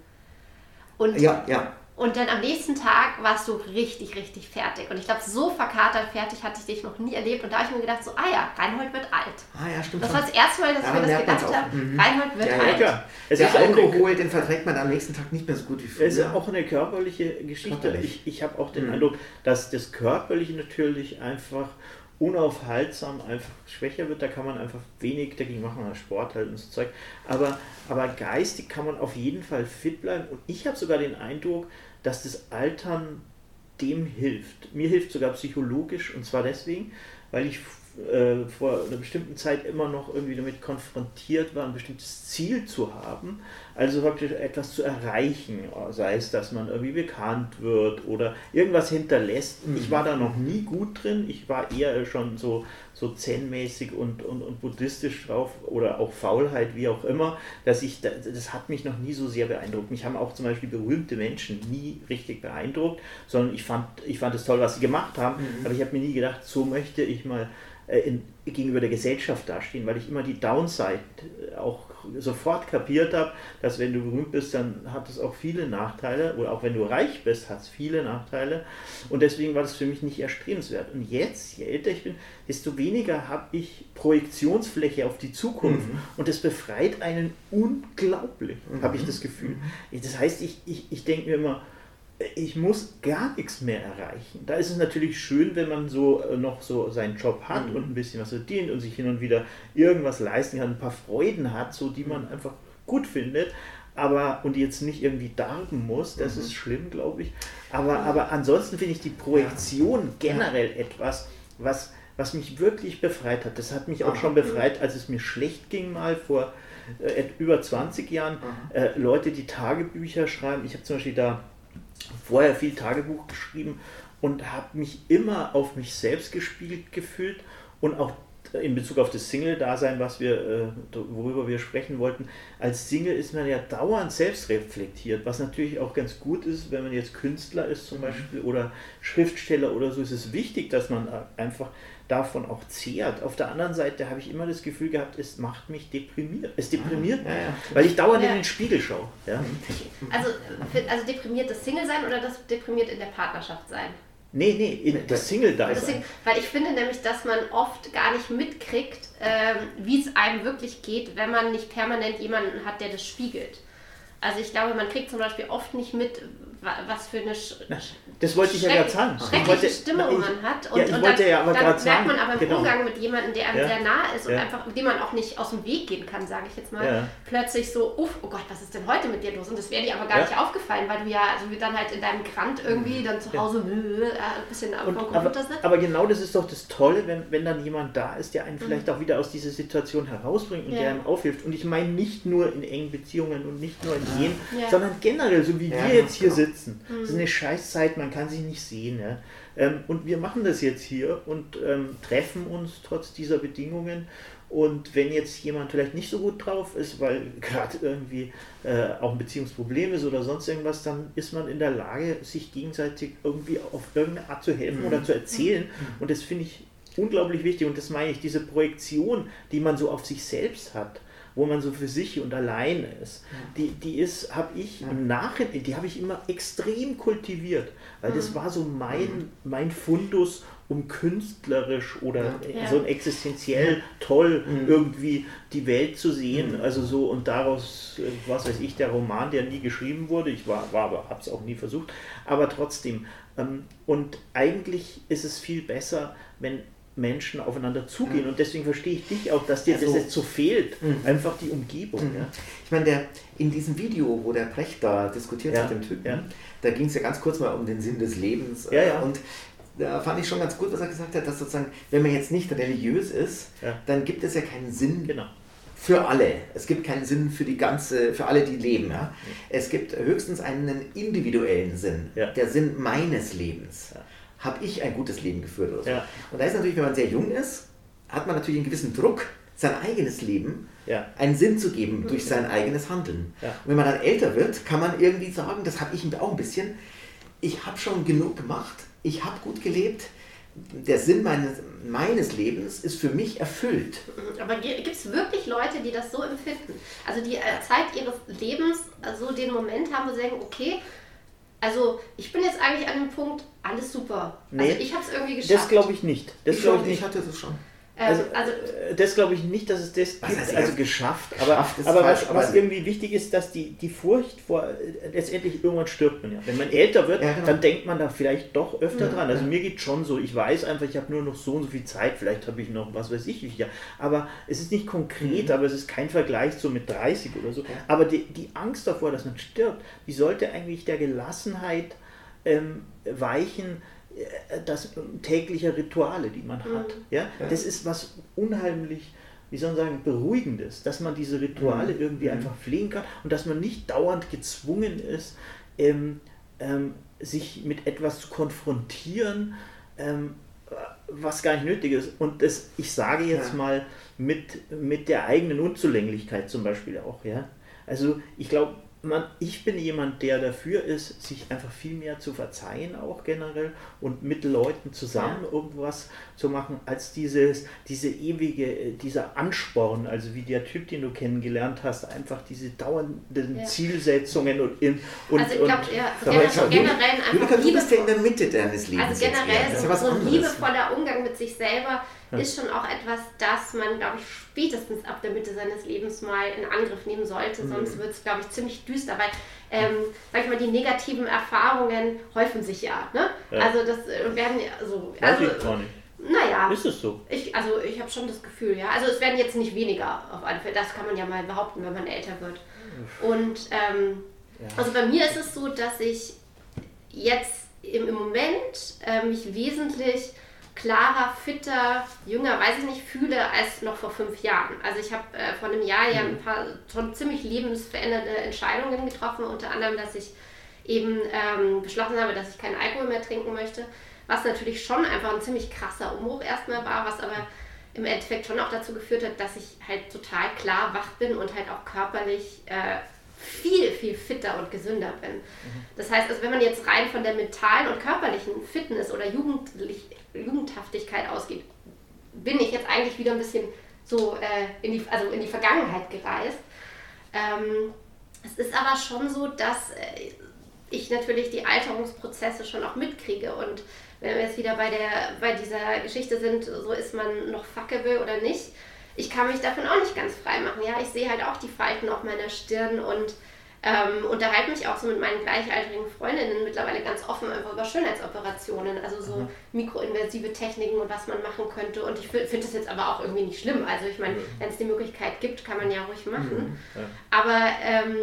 Und ja, ja. Und dann am nächsten Tag warst du richtig, richtig fertig. Und ich glaube, so verkatert fertig hatte ich dich noch nie erlebt. Und da habe ich mir gedacht, so, ah ja, Reinhold wird alt. Ah ja, stimmt. Das war das erste Mal, dass ja, ich mir das gedacht habe. Mhm. Reinhold wird ja, alt. Ja, es Der ist Alkohol, den verträgt man am nächsten Tag nicht mehr so gut wie früher. Es ist auch eine körperliche Geschichte. Körperlich. Ich, ich habe auch den mhm. Eindruck, dass das Körperliche natürlich einfach unaufhaltsam einfach schwächer wird, da kann man einfach wenig dagegen machen, Sport halt und so Zeug. Aber, aber geistig kann man auf jeden Fall fit bleiben. Und ich habe sogar den Eindruck, dass das Altern dem hilft. Mir hilft sogar psychologisch und zwar deswegen, weil ich äh, vor einer bestimmten Zeit immer noch irgendwie damit konfrontiert war, ein bestimmtes Ziel zu haben, also wirklich etwas zu erreichen, sei es, dass man irgendwie bekannt wird oder irgendwas hinterlässt. Mhm. Ich war da noch nie gut drin, ich war eher schon so, so zen-mäßig und, und, und buddhistisch drauf oder auch Faulheit, wie auch immer, dass ich, das hat mich noch nie so sehr beeindruckt. Mich haben auch zum Beispiel berühmte Menschen nie richtig beeindruckt, sondern ich fand, ich fand es toll, was sie gemacht haben, mhm. aber ich habe mir nie gedacht, so möchte ich mal äh, in, gegenüber der Gesellschaft dastehen, weil ich immer die Downside äh, auch sofort kapiert habe, dass wenn du berühmt bist, dann hat es auch viele Nachteile oder auch wenn du reich bist, hat es viele Nachteile und deswegen war das für mich nicht erstrebenswert. Und jetzt, je älter ich bin, desto weniger habe ich Projektionsfläche auf die Zukunft mhm. und das befreit einen unglaublich, mhm. habe ich das Gefühl. Mhm. Das heißt, ich, ich, ich denke mir immer, ich muss gar nichts mehr erreichen. Da ist es natürlich schön, wenn man so äh, noch so seinen Job hat mhm. und ein bisschen was verdient und sich hin und wieder irgendwas leisten kann, ein paar Freuden hat, so die man einfach gut findet, aber und jetzt nicht irgendwie darben muss, das mhm. ist schlimm, glaube ich. Aber, aber ansonsten finde ich die Projektion generell etwas, was, was mich wirklich befreit hat. Das hat mich auch schon befreit, als es mir schlecht ging mal vor äh, über 20 Jahren. Äh, Leute, die Tagebücher schreiben. Ich habe zum Beispiel da vorher viel Tagebuch geschrieben und habe mich immer auf mich selbst gespielt gefühlt und auch in Bezug auf das Single-Dasein, was wir, äh, worüber wir sprechen wollten, als Single ist man ja dauernd selbst reflektiert, was natürlich auch ganz gut ist, wenn man jetzt Künstler ist zum mhm. Beispiel oder Schriftsteller oder so, ist es wichtig, dass man einfach davon auch zehrt. Auf der anderen Seite habe ich immer das Gefühl gehabt, es macht mich deprimiert. Es deprimiert mich, ja, ja. weil ich dauernd ja. in den Spiegel schaue. Ja? Also, also deprimiert das Single sein oder das deprimiert in der Partnerschaft sein? Nee, nee, in das Single da sein. Weil ich finde nämlich, dass man oft gar nicht mitkriegt, ähm, wie es einem wirklich geht, wenn man nicht permanent jemanden hat, der das spiegelt. Also ich glaube, man kriegt zum Beispiel oft nicht mit, was für eine Sch das wollte ich ja gerade sagen. schreckliche wollte, Stimmung na, ich, man hat. Und, ja, ich und wollte dann, ja aber dann merkt sagen, man aber im genau. Umgang mit jemandem, der einem Ja. sehr nah ist und Ja. einfach, dem man auch nicht aus dem Weg gehen kann, sage ich jetzt mal, Ja. plötzlich so, uff, oh Gott, was ist denn heute mit dir los? Und das wäre dir aber gar Ja. nicht aufgefallen, weil du ja also dann halt in deinem Grant irgendwie dann zu Hause äh, ein bisschen am Computer sitzt. aber genau das ist doch das Tolle, wenn, wenn dann jemand da ist, der einen vielleicht auch wieder aus dieser Situation herausbringt und Mhm. Ja. der einem aufhilft. Und ich meine nicht nur in engen Beziehungen und nicht nur in. Mhm. sondern generell, so wie Ja, wir jetzt hier genau. Sitzen. Das ist eine Scheißzeit, man kann sich nicht sehen. Ja? Ähm, und wir machen das jetzt hier und ähm, treffen uns trotz dieser Bedingungen. Und wenn jetzt jemand vielleicht nicht so gut drauf ist, weil gerade irgendwie äh, auch ein Beziehungsproblem ist oder sonst irgendwas, dann ist man in der Lage, sich gegenseitig irgendwie auf irgendeine Art zu helfen oder zu erzählen. Und das finde ich unglaublich wichtig. Und das meine ich, diese Projektion, die man so auf sich selbst hat, wo man so für sich und alleine ist, die, die ist, habe ich im Nachhinein, die habe ich immer extrem kultiviert, weil das war so mein, mein Fundus, um künstlerisch oder Ja. so ein existenziell toll irgendwie die Welt zu sehen. Also so und daraus, äh, was weiß ich, der Roman, der nie geschrieben wurde, ich war, war aber habe es auch nie versucht, aber trotzdem. Ähm, und eigentlich ist es viel besser, wenn Menschen aufeinander zugehen und deswegen verstehe ich dich auch, dass dir Also- das jetzt so fehlt, einfach die Umgebung. Ja. Ich meine, der, in diesem Video, wo der Brecht da diskutiert Ja, hat, dem Typen, ja. da ging es ja ganz kurz mal um den Sinn des Lebens. Ja, äh, ja. Und da fand ich schon ganz gut, was er gesagt hat, dass sozusagen, wenn man jetzt nicht religiös ist, dann gibt es ja keinen Sinn Genau. für alle. Es gibt keinen Sinn für die ganze, für alle, die leben. Ja? Es gibt höchstens einen individuellen Sinn, Ja. der Sinn meines Lebens. Ja. Habe ich ein gutes Leben geführt oder so? Ja. Und da ist natürlich, wenn man sehr jung ist, hat man natürlich einen gewissen Druck, sein eigenes Leben Ja. einen Sinn zu geben durch sein eigenes Handeln. Ja. Und wenn man dann älter wird, kann man irgendwie sagen, das habe ich auch ein bisschen, ich habe schon genug gemacht, ich habe gut gelebt, der Sinn meines, meines Lebens ist für mich erfüllt. Aber gibt es wirklich Leute, die das so empfinden? Also die äh, Zeit ihres Lebens so den Moment haben, wo sie denken, okay, also ich bin jetzt eigentlich an dem Punkt, alles super. Nee, also ich habe es irgendwie geschafft. Das glaube ich nicht. Das ich, glaube schon, ich ich nicht. hatte das schon. Ähm, Also, also äh, das glaube ich nicht, dass es das gibt, heißt also erst- geschafft. Aber, Geschafft ist aber falsch, was, aber- was irgendwie wichtig ist, dass die, die Furcht vor, äh, letztendlich irgendwann stirbt man ja. Wenn man älter wird, Ja, genau. dann denkt man da vielleicht doch öfter Ja, dran. Also ja. mir geht schon so, ich weiß einfach, ich habe nur noch so und so viel Zeit, vielleicht habe ich noch was weiß ich wie viel. Aber es ist nicht konkret, Mhm. aber es ist kein Vergleich so mit 30 oder so. Aber die, die Angst davor, dass man stirbt, die sollte eigentlich der Gelassenheit ähm, weichen, äh, das tägliche Rituale, die man hat. Ja? Ja. Das ist was unheimlich, wie soll man sagen, beruhigendes, dass man diese Rituale Mhm. irgendwie einfach pflegen kann und dass man nicht dauernd gezwungen ist, ähm, ähm, sich mit etwas zu konfrontieren, ähm, was gar nicht nötig ist. Und das, ich sage jetzt Ja. mal, mit, mit der eigenen Unzulänglichkeit zum Beispiel auch. Ja? Also ich glaube, man, ich bin jemand, der dafür ist, sich einfach viel mehr zu verzeihen, auch generell, und mit Leuten zusammen irgendwas zu machen, als dieses, diese ewige, äh, dieser Ansporn, also wie der Typ, den du kennengelernt hast, einfach diese dauernden Ja. Zielsetzungen und, in, und, Also ich glaube, ja, generell, generell einfach du bist ja in der Mitte deines Lebens. Also jetzt generell so, ja was so ein liebevoller Umgang mit sich selber ist schon auch etwas, das man, glaube ich, spätestens ab der Mitte seines Lebens mal in Angriff nehmen sollte. Mhm. Sonst wird es, glaube ich, ziemlich düster, weil, ähm, sag ich mal, die negativen Erfahrungen häufen sich ja. Ne? Ja. Also das äh, werden ja so. weiß Also, ich gar nicht. naja. Ist es so? Ich, also ich habe schon das Gefühl, ja. Also es werden jetzt nicht weniger auf alle Fälle. Das kann man ja mal behaupten, wenn man älter wird. Und ähm, also bei mir ist es so, dass ich jetzt im, im Moment äh, mich wesentlich klarer, fitter, jünger, weiß ich nicht, fühle als noch vor fünf Jahren. Also ich habe äh, vor einem Jahr ja ein paar schon ziemlich lebensverändernde Entscheidungen getroffen, unter anderem, dass ich eben ähm, beschlossen habe, dass ich keinen Alkohol mehr trinken möchte, was natürlich schon einfach ein ziemlich krasser Umbruch erstmal war, was aber im Endeffekt schon auch dazu geführt hat, dass ich halt total klar wach bin und halt auch körperlich äh, viel, viel fitter und gesünder bin. Das heißt, also wenn man jetzt rein von der mentalen und körperlichen Fitness oder Jugendlich Jugendhaftigkeit ausgeht, bin ich jetzt eigentlich wieder ein bisschen so äh, in, die, also in die Vergangenheit gereist. Ähm, es ist aber schon so, dass äh, ich natürlich die Alterungsprozesse schon auch mitkriege und wenn wir jetzt wieder bei, der, bei dieser Geschichte sind, so ist man noch fuckable oder nicht, ich kann mich davon auch nicht ganz frei machen. Ja, ich sehe halt auch die Falten auf meiner Stirn und ähm, unterhalte mich auch so mit meinen gleichaltrigen Freundinnen mittlerweile ganz offen einfach über Schönheitsoperationen, also so mhm. mikroinvasive Techniken und was man machen könnte. Und ich finde das jetzt aber auch irgendwie nicht schlimm. Also ich meine, mhm. wenn es die Möglichkeit gibt, kann man ja ruhig machen. Mhm. Ja. Aber ähm,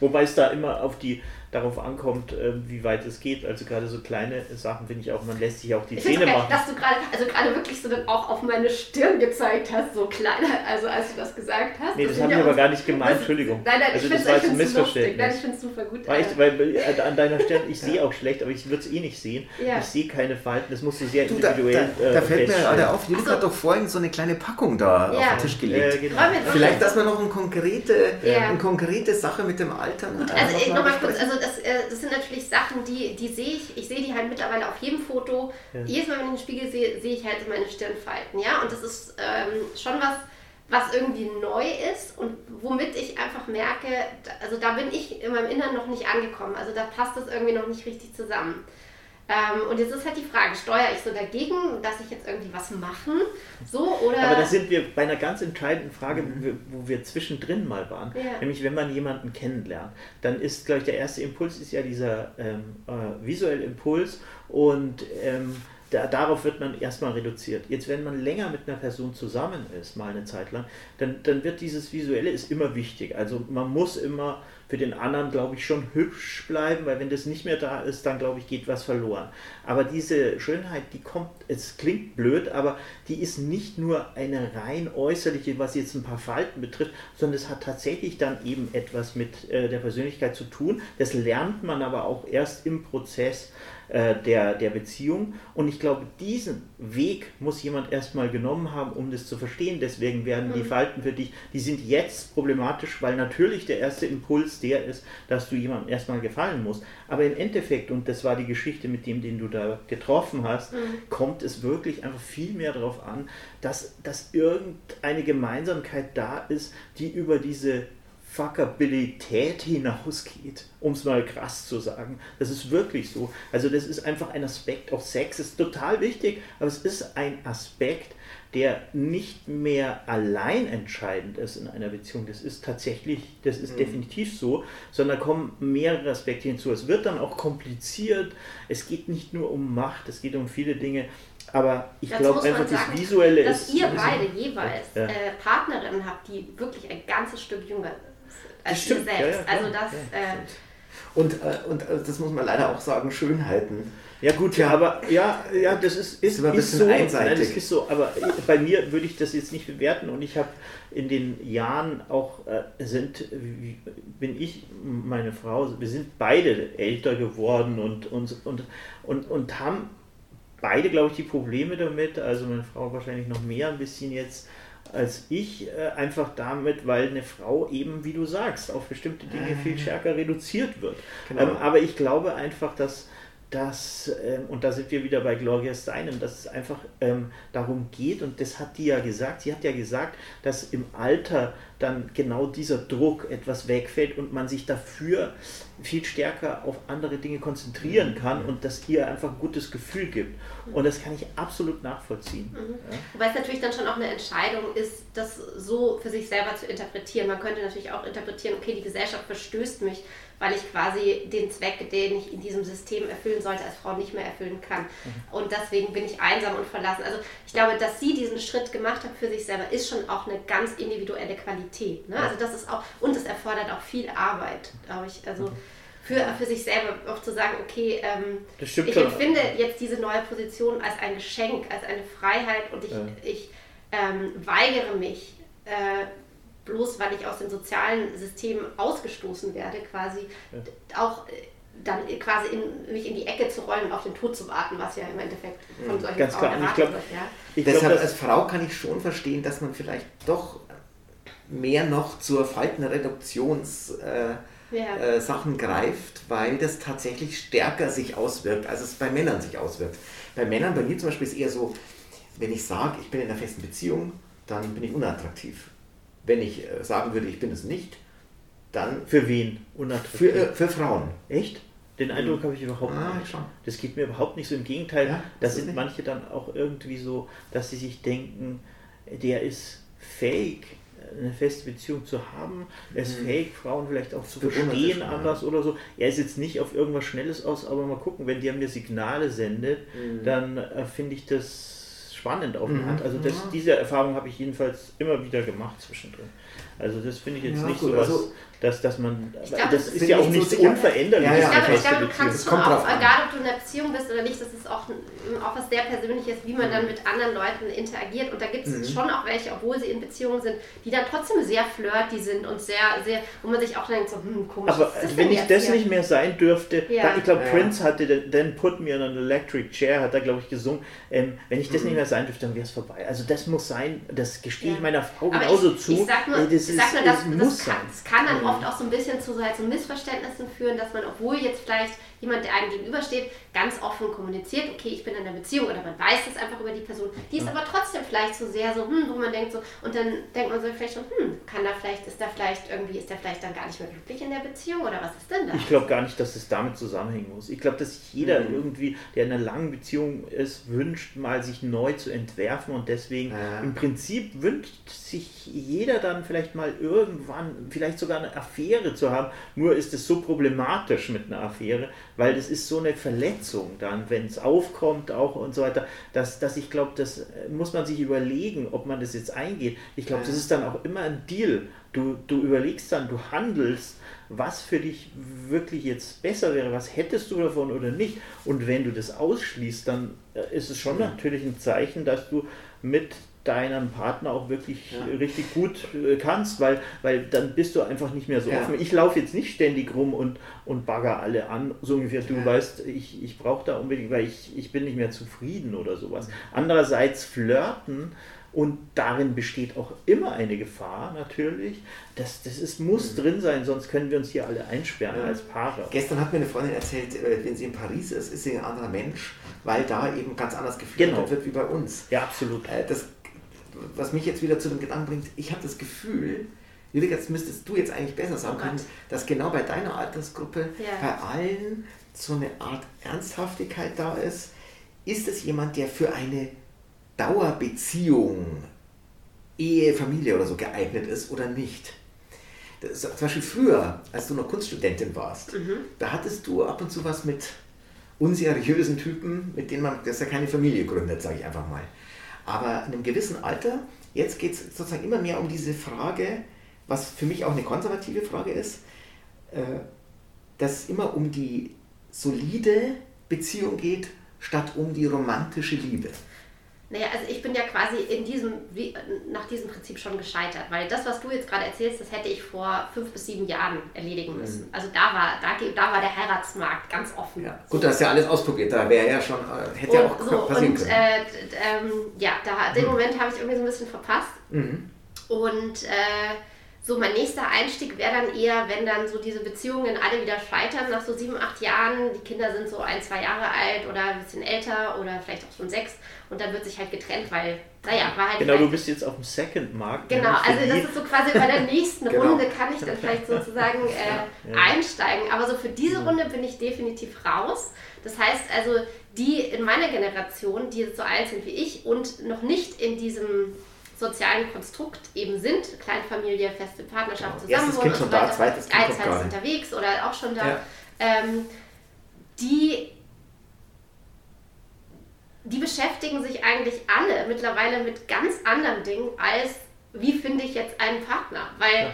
wobei es da immer auf die darauf ankommt, ähm, wie weit es geht. Also gerade so kleine Sachen finde ich auch, man lässt sich auch die Zähne machen. Dass du gerade, also gerade wirklich so dann auch auf meine Stirn gezeigt hast, so kleine, also als du das gesagt hast. Nee, das, das habe ich aber gar nicht gemeint, Entschuldigung. Nein, nein, also ich das war jetzt ein Missverständnis. Nein, ich finde es super gut. Weil, ich, weil äh, an deiner Stirn, ich sehe auch schlecht, aber ich würde es eh nicht sehen. Ja. Ich sehe keine Falten, das musst du sehr du, individuell Da, da, da äh, fällt mir gerade auf, Judith hat doch vorhin so eine kleine Packung da ja. auf den Tisch gelegt. Äh, genau. Vielleicht, dass man noch eine konkrete, ja. eine konkrete Sache mit dem Alter... Gut, also nochmal kurz, also das, äh, das sind natürlich Sachen, die, die sehe ich, ich sehe die halt mittlerweile auf jedem Foto. Ja. Jedes Mal, wenn ich den Spiegel sehe, sehe ich halt meine Stirnfalten, ja. Und das ist ähm, schon was, was irgendwie neu ist und womit ich einfach merke, also da bin ich in meinem Inneren noch nicht angekommen. Also da passt das irgendwie noch nicht richtig zusammen. Ähm, und jetzt ist halt die Frage, steuere ich so dagegen, dass ich jetzt irgendwie was machen? So, oder Aber da sind wir bei einer ganz entscheidenden Frage, wo wir, wo wir zwischendrin mal waren. Ja. Nämlich, wenn man jemanden kennenlernt, dann ist, glaube ich, der erste Impuls ist ja dieser ähm, äh, visuelle Impuls und ähm, da, darauf wird man erstmal reduziert. Jetzt, wenn man länger mit einer Person zusammen ist, mal eine Zeit lang, dann, dann wird dieses Visuelle ist immer wichtig. Also man muss immer für den anderen, glaube ich, schon hübsch bleiben, weil wenn das nicht mehr da ist, dann, glaube ich, geht was verloren. Aber diese Schönheit, die kommt, es klingt blöd, aber die ist nicht nur eine rein äußerliche, was jetzt ein paar Falten betrifft, sondern es hat tatsächlich dann eben etwas mit äh, der Persönlichkeit zu tun. Das lernt man aber auch erst im Prozess äh, der, der Beziehung. Und ich glaube, diesen Weg muss jemand erstmal genommen haben, um das zu verstehen. Deswegen werden die mhm. Falten für dich, die sind jetzt problematisch, weil natürlich der erste Impuls der ist, dass du jemandem erstmal gefallen musst. Aber im Endeffekt, und das war die Geschichte mit dem, den du da getroffen hast, mhm. kommt es wirklich einfach viel mehr darauf an, dass, dass irgendeine Gemeinsamkeit da ist, die über diese Fuckabilität hinausgeht, um es mal krass zu sagen. Das ist wirklich so. Also das ist einfach ein Aspekt, auch Sex ist total wichtig, aber es ist ein Aspekt, der nicht mehr allein entscheidend ist in einer Beziehung. Das ist tatsächlich, das ist mhm. definitiv so, sondern da kommen mehrere Aspekte hinzu. Es wird dann auch kompliziert. Es geht nicht nur um Macht, es geht um viele Dinge. Aber ich glaube einfach, sagen, das Visuelle dass ist. Dass ihr beide jeweils ja. äh, Partnerinnen habt, die wirklich ein ganzes Stück jünger als das stimmt. selbst. Ja, ja, also das. Äh, und, äh, und äh, das muss man leider auch sagen, Schönheiten. Ja gut, ja, aber ja, ja, das ist, ist, ist, bisschen so, einseitig. Nein, das ist so, aber bei mir würde ich das jetzt nicht bewerten und ich habe in den Jahren auch äh, sind, bin ich, meine Frau, wir sind beide älter geworden und, und, und, und, und haben beide, glaube ich, die Probleme damit, also meine Frau wahrscheinlich noch mehr ein bisschen jetzt als ich, äh, einfach damit, weil eine Frau eben, wie du sagst, auf bestimmte Dinge viel stärker reduziert wird. Genau. Ähm, aber ich glaube einfach, dass dass, ähm, und da sind wir wieder bei Gloria Steinem, dass es einfach ähm, darum geht, und das hat die ja gesagt, sie hat ja gesagt, dass im Alter dann genau dieser Druck etwas wegfällt und man sich dafür viel stärker auf andere Dinge konzentrieren mhm. kann und das ihr einfach ein gutes Gefühl gibt. Und das kann ich absolut nachvollziehen. Mhm. Ja. Wobei es natürlich dann schon auch eine Entscheidung ist, das so für sich selber zu interpretieren. Man könnte natürlich auch interpretieren, okay, die Gesellschaft verstößt mich weil ich quasi den Zweck, den ich in diesem System erfüllen sollte, als Frau nicht mehr erfüllen kann. Mhm. Und deswegen bin ich einsam und verlassen. Also ich glaube, dass sie diesen Schritt gemacht hat für sich selber, ist schon auch eine ganz individuelle Qualität. Ne? Also das ist auch, und es erfordert auch viel Arbeit, glaube ich. Also mhm. für, für sich selber auch zu sagen, okay, ähm, ich empfinde jetzt diese neue Position als ein Geschenk, als eine Freiheit und ich, ja. ich ähm, weigere mich, äh, bloß weil ich aus dem sozialen System ausgestoßen werde, quasi ja. auch äh, dann quasi in, mich in die Ecke zu rollen und auf den Tod zu warten, was ja im Endeffekt von solchen Ganz Frauen klar. erwartet glaub, wird. Ja. Deshalb glaub, als Frau kann ich schon verstehen, dass man vielleicht doch mehr noch zur Faltenreduktions äh, ja. äh, Sachen greift, weil das tatsächlich stärker sich auswirkt, als es bei Männern sich auswirkt. Bei Männern, bei mir zum Beispiel ist es eher so, wenn ich sage, ich bin in einer festen Beziehung, dann bin ich unattraktiv. Wenn ich äh, sagen würde, ich bin es nicht, dann. Für wen? Für, äh, für Frauen. Echt? Den Eindruck habe ich überhaupt ah, nicht. Schon. Das geht mir überhaupt nicht so. Im Gegenteil, ja, da sind nicht. manche dann auch irgendwie so, dass sie sich denken, der ist fake, eine feste Beziehung zu haben. Er ist Mhm. fähig, Frauen vielleicht auch zu verstehen ja. anders oder so. Er ist jetzt nicht auf irgendwas Schnelles aus, aber mal gucken, wenn der mir Signale sendet, Mhm. dann äh, finde ich das spannend auf eine Mhm. Art. Also das, diese Erfahrung habe ich jedenfalls immer wieder gemacht zwischendrin. Also das finde ich jetzt Ja, nicht gut, so was, also- dass, dass man, glaub, das das ist ja auch nicht so Unveränderliches, Ja, ja, Ich glaube, ich glaube, du kannst Es kommt auch, drauf an. egal ob du in einer Beziehung bist oder nicht, das ist auch, auch was sehr Persönliches, wie man dann mit anderen Leuten interagiert. Und da gibt es Mhm. schon auch welche, obwohl sie in Beziehungen sind, die dann trotzdem sehr flirty sind und sehr, sehr, wo man sich auch denkt, so, hm, komisch. Aber was ist das wenn ich das hier? nicht mehr sein dürfte, Ja. dann, ich glaube, Ja. Prince hatte Then Put Me on an Electric Chair, hat er, glaube ich, gesungen. Ähm, wenn ich das Mhm. nicht mehr sein dürfte, dann wäre es vorbei. Also das muss sein, das gestehe Ja. ich meiner Frau Aber genauso ich, zu. Ich sag nur, das ich ist, sag nur das, es das, muss kann, sein. das kann dann Mhm. Oft auch so ein bisschen zu, halt so Missverständnissen führen, dass man, obwohl jetzt vielleicht jemand, der einem gegenübersteht, ganz offen kommuniziert, okay, ich bin in einer Beziehung oder man weiß es einfach über die Person, die ist aber trotzdem vielleicht so sehr so, hm, wo man denkt so, und dann denkt man so vielleicht schon, hm, kann da vielleicht, ist da vielleicht irgendwie, ist der vielleicht dann gar nicht mehr glücklich in der Beziehung oder was ist denn da? Ich glaube gar nicht, dass es damit zusammenhängen muss. Ich glaube, dass sich jeder Mhm. irgendwie, der in einer langen Beziehung ist, wünscht, mal sich neu zu entwerfen und deswegen Ja. im Prinzip wünscht sich jeder dann vielleicht mal irgendwann, vielleicht sogar eine Affäre zu haben. Nur ist es so problematisch mit einer Affäre, weil das ist so eine Verletzung dann, wenn es aufkommt auch und so weiter, dass, dass ich glaube, das äh, muss man sich überlegen, ob man das jetzt eingeht. Ich glaube, das ist dann auch immer ein Deal. Du, du überlegst dann, du handelst, was für dich wirklich jetzt besser wäre, was hättest du davon oder nicht. Und wenn du das ausschließt, dann äh, ist es schon natürlich ein Zeichen, dass du mit deinem Partner auch wirklich Ja. richtig gut äh, kannst, weil, weil dann bist du einfach nicht mehr so Ja. offen. Ich laufe jetzt nicht ständig rum und, und bagger alle an, so ungefähr, du Ja. weißt, ich, ich brauche da unbedingt, weil ich, ich bin nicht mehr zufrieden oder Mhm. sowas. Andererseits flirten und darin besteht auch immer eine Gefahr natürlich. Das, das ist, muss drin sein, sonst können wir uns hier alle einsperren Mhm. Ja. als Paare. Gestern hat mir eine Freundin erzählt, äh, wenn sie in Paris ist, ist sie ein anderer Mensch, weil da eben ganz anders geflirtet Genau. wird wie bei uns. Ja, absolut. Äh, Das, was mich jetzt wieder zu dem Gedanken bringt, ich habe das Gefühl, Judith, jetzt müsstest du jetzt eigentlich besser sagen Oh können, dass genau bei deiner Altersgruppe Ja. bei allen so eine Art Ernsthaftigkeit da ist. Ist es jemand, der für eine Dauerbeziehung, Ehe, Familie oder so geeignet ist oder nicht? Das, zum Beispiel früher, als du noch Kunststudentin warst, Mhm. da hattest du ab und zu was mit unseriösen Typen, mit denen man das ja keine Familie gründet, sage ich einfach mal. Aber in einem gewissen Alter, jetzt geht es sozusagen immer mehr um diese Frage, was für mich auch eine konservative Frage ist, äh, dass es immer um die solide Beziehung geht, statt um die romantische Liebe. Naja, also ich bin ja quasi in diesem, wie, nach diesem Prinzip schon gescheitert, weil das, was du jetzt gerade erzählst, das hätte ich vor fünf bis sieben Jahren erledigen müssen. Also da war, da, da war der Heiratsmarkt ganz offen. Ja. Gut, du hast ja alles ausprobiert, da wäre ja schon, äh, hätte ja auch und, so, passieren und können. äh, ähm, ja, da, den Moment habe ich irgendwie so ein bisschen verpasst. mhm. Und äh, so mein nächster Einstieg wäre dann eher, wenn dann so diese Beziehungen alle wieder scheitern nach so sieben, acht Jahren. Die Kinder sind so ein, zwei Jahre alt oder ein bisschen älter oder vielleicht auch schon sechs und dann wird sich halt getrennt, weil, naja, war halt Genau, du bist jetzt auf dem Second-Markt. Genau, nämlich für also das ist so quasi bei der nächsten Genau. Runde kann ich dann vielleicht sozusagen äh, Ja. einsteigen. Aber so für diese Runde bin ich definitiv raus. Das heißt also, die in meiner Generation, die so alt sind wie ich und noch nicht in diesem sozialen Konstrukt eben sind, Kleinfamilie, feste Partnerschaft, Genau. Erstes Zusammenwohnen Kind und schon so da, weiter, zweites Kind kommt Geizhals gerade. unterwegs oder auch schon da, Ja. ähm, die die beschäftigen sich eigentlich alle mittlerweile mit ganz anderen Dingen als wie finde ich jetzt einen Partner, weil äh,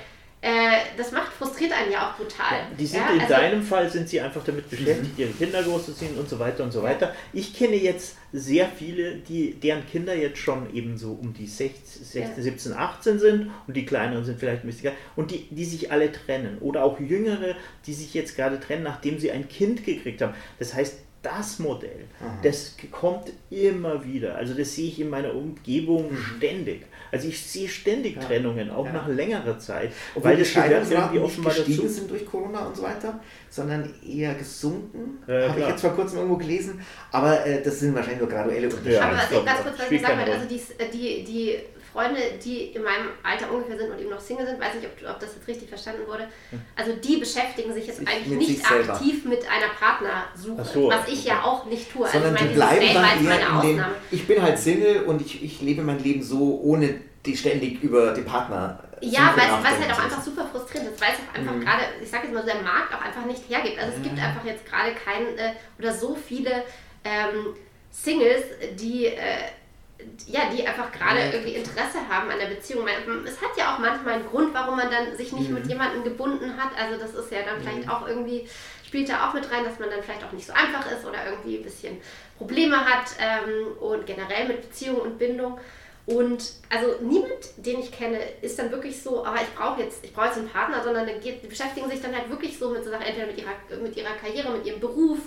das macht frustriert einen ja auch brutal. Die sind ja, in also- deinem Fall sind sie einfach damit beschäftigt, ihre Kinder großzuziehen und so weiter und so weiter. Ich kenne jetzt sehr viele, die, deren Kinder jetzt schon eben so um die 16, 16 Ja. 17, 18 sind und die kleineren sind vielleicht ein bisschen kleiner und die, die sich alle trennen. Oder auch jüngere, die sich jetzt gerade trennen, nachdem sie ein Kind gekriegt haben. Das heißt, das Modell, das kommt immer wieder. Also das sehe ich in meiner Umgebung ständig. Also ich sehe ständig Ja. Trennungen, auch Ja. nach längerer Zeit. Obwohl weil die das gehört Scheidungsraten irgendwie nicht offenbar gestiegen dazu. sind durch Corona und so weiter, sondern eher gesunken. Ja, Habe ich jetzt vor kurzem irgendwo gelesen. Aber äh, das sind wahrscheinlich nur graduelle Unterschiede. Ja, Aber das was ich ganz kurz sagen wollte, also die, die, die Freunde, die in meinem Alter ungefähr sind und eben noch Single sind, weiß nicht, ob, ob das jetzt richtig verstanden wurde. Also die beschäftigen sich jetzt Sich eigentlich nicht selber. aktiv mit einer Partnersuche, so, was ich ja okay. auch nicht tue. sondern also die ich meine, bleiben dieses dann eher meine in den, Ausnahme. ich bin halt Single und ich, ich lebe mein Leben so, ohne die ständig über den Partner Ja, weil es halt auch einfach super frustrierend ist, weil es auch einfach mhm. gerade, ich sage jetzt mal, der Markt auch einfach nicht hergibt. Also es gibt einfach jetzt gerade kein äh, oder so viele ähm, Singles, die äh, ja, die einfach gerade irgendwie Interesse haben an der Beziehung. Es hat ja auch manchmal einen Grund, warum man dann sich nicht mhm. mit jemandem gebunden hat. Also das ist ja dann vielleicht mhm. auch irgendwie, spielt da auch mit rein, dass man dann vielleicht auch nicht so einfach ist oder irgendwie ein bisschen Probleme hat ähm, und generell mit Beziehung und Bindung. Und also niemand, den ich kenne, ist dann wirklich so, aber ich brauche jetzt, ich brauche jetzt einen Partner, sondern die beschäftigen sich dann halt wirklich so mit so Sachen, entweder mit ihrer, mit ihrer Karriere, mit ihrem Beruf,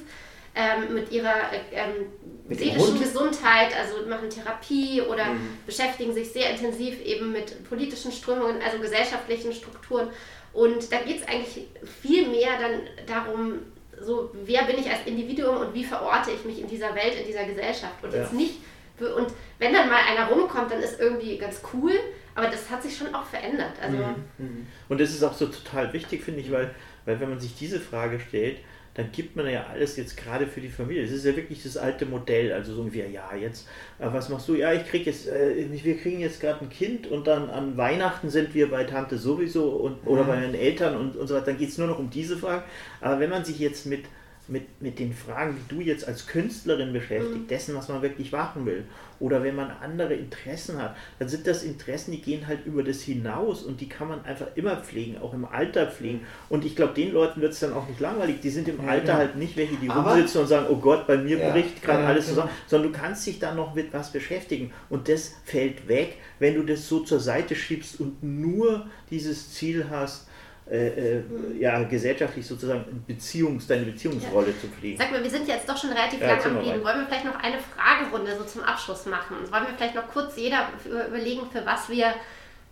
ähm, mit ihrer ähm, mit seelischen Gesundheit, also machen Therapie oder mhm. beschäftigen sich sehr intensiv eben mit politischen Strömungen, also gesellschaftlichen Strukturen. Und da geht es eigentlich viel mehr dann darum, so wer bin ich als Individuum und wie verorte ich mich in dieser Welt, in dieser Gesellschaft. Und ja. jetzt nicht, und wenn dann mal einer rumkommt, dann ist irgendwie ganz cool, aber das hat sich schon auch verändert. Also mhm. mhm. Und das ist auch so total wichtig, finde ich, weil, weil wenn man sich diese Frage stellt, dann gibt man ja alles jetzt gerade für die Familie. Das ist ja wirklich das alte Modell. Also so irgendwie, ja, jetzt, äh, was machst du? Ja, ich krieg jetzt, äh, wir kriegen jetzt gerade ein Kind und dann an Weihnachten sind wir bei Tante sowieso und, oder mhm. bei meinen Eltern und, und so weiter. Dann geht es nur noch um diese Frage. Aber wenn man sich jetzt mit mit, mit den Fragen, die du jetzt als Künstlerin beschäftigt, mhm. dessen, was man wirklich machen will. Oder wenn man andere Interessen hat, dann sind das Interessen, die gehen halt über das hinaus und die kann man einfach immer pflegen, auch im Alter pflegen. Und ich glaube, den Leuten wird es dann auch nicht langweilig. Die sind im ja, Alter ja. halt nicht welche, die Aber, rumsitzen und sagen, oh Gott, bei mir ja, bricht gerade alles zusammen, sondern du kannst dich dann noch mit was beschäftigen. Und das fällt weg, wenn du das so zur Seite schiebst und nur dieses Ziel hast, äh, äh, ja, gesellschaftlich sozusagen Beziehungs, deine Beziehungsrolle ja. zu pflegen. Sag mal, wir sind jetzt doch schon relativ ja, lang am Reden. Wollen wir vielleicht noch eine Fragerunde so zum Abschluss machen? Wollen wir vielleicht noch kurz jeder überlegen, für was wir,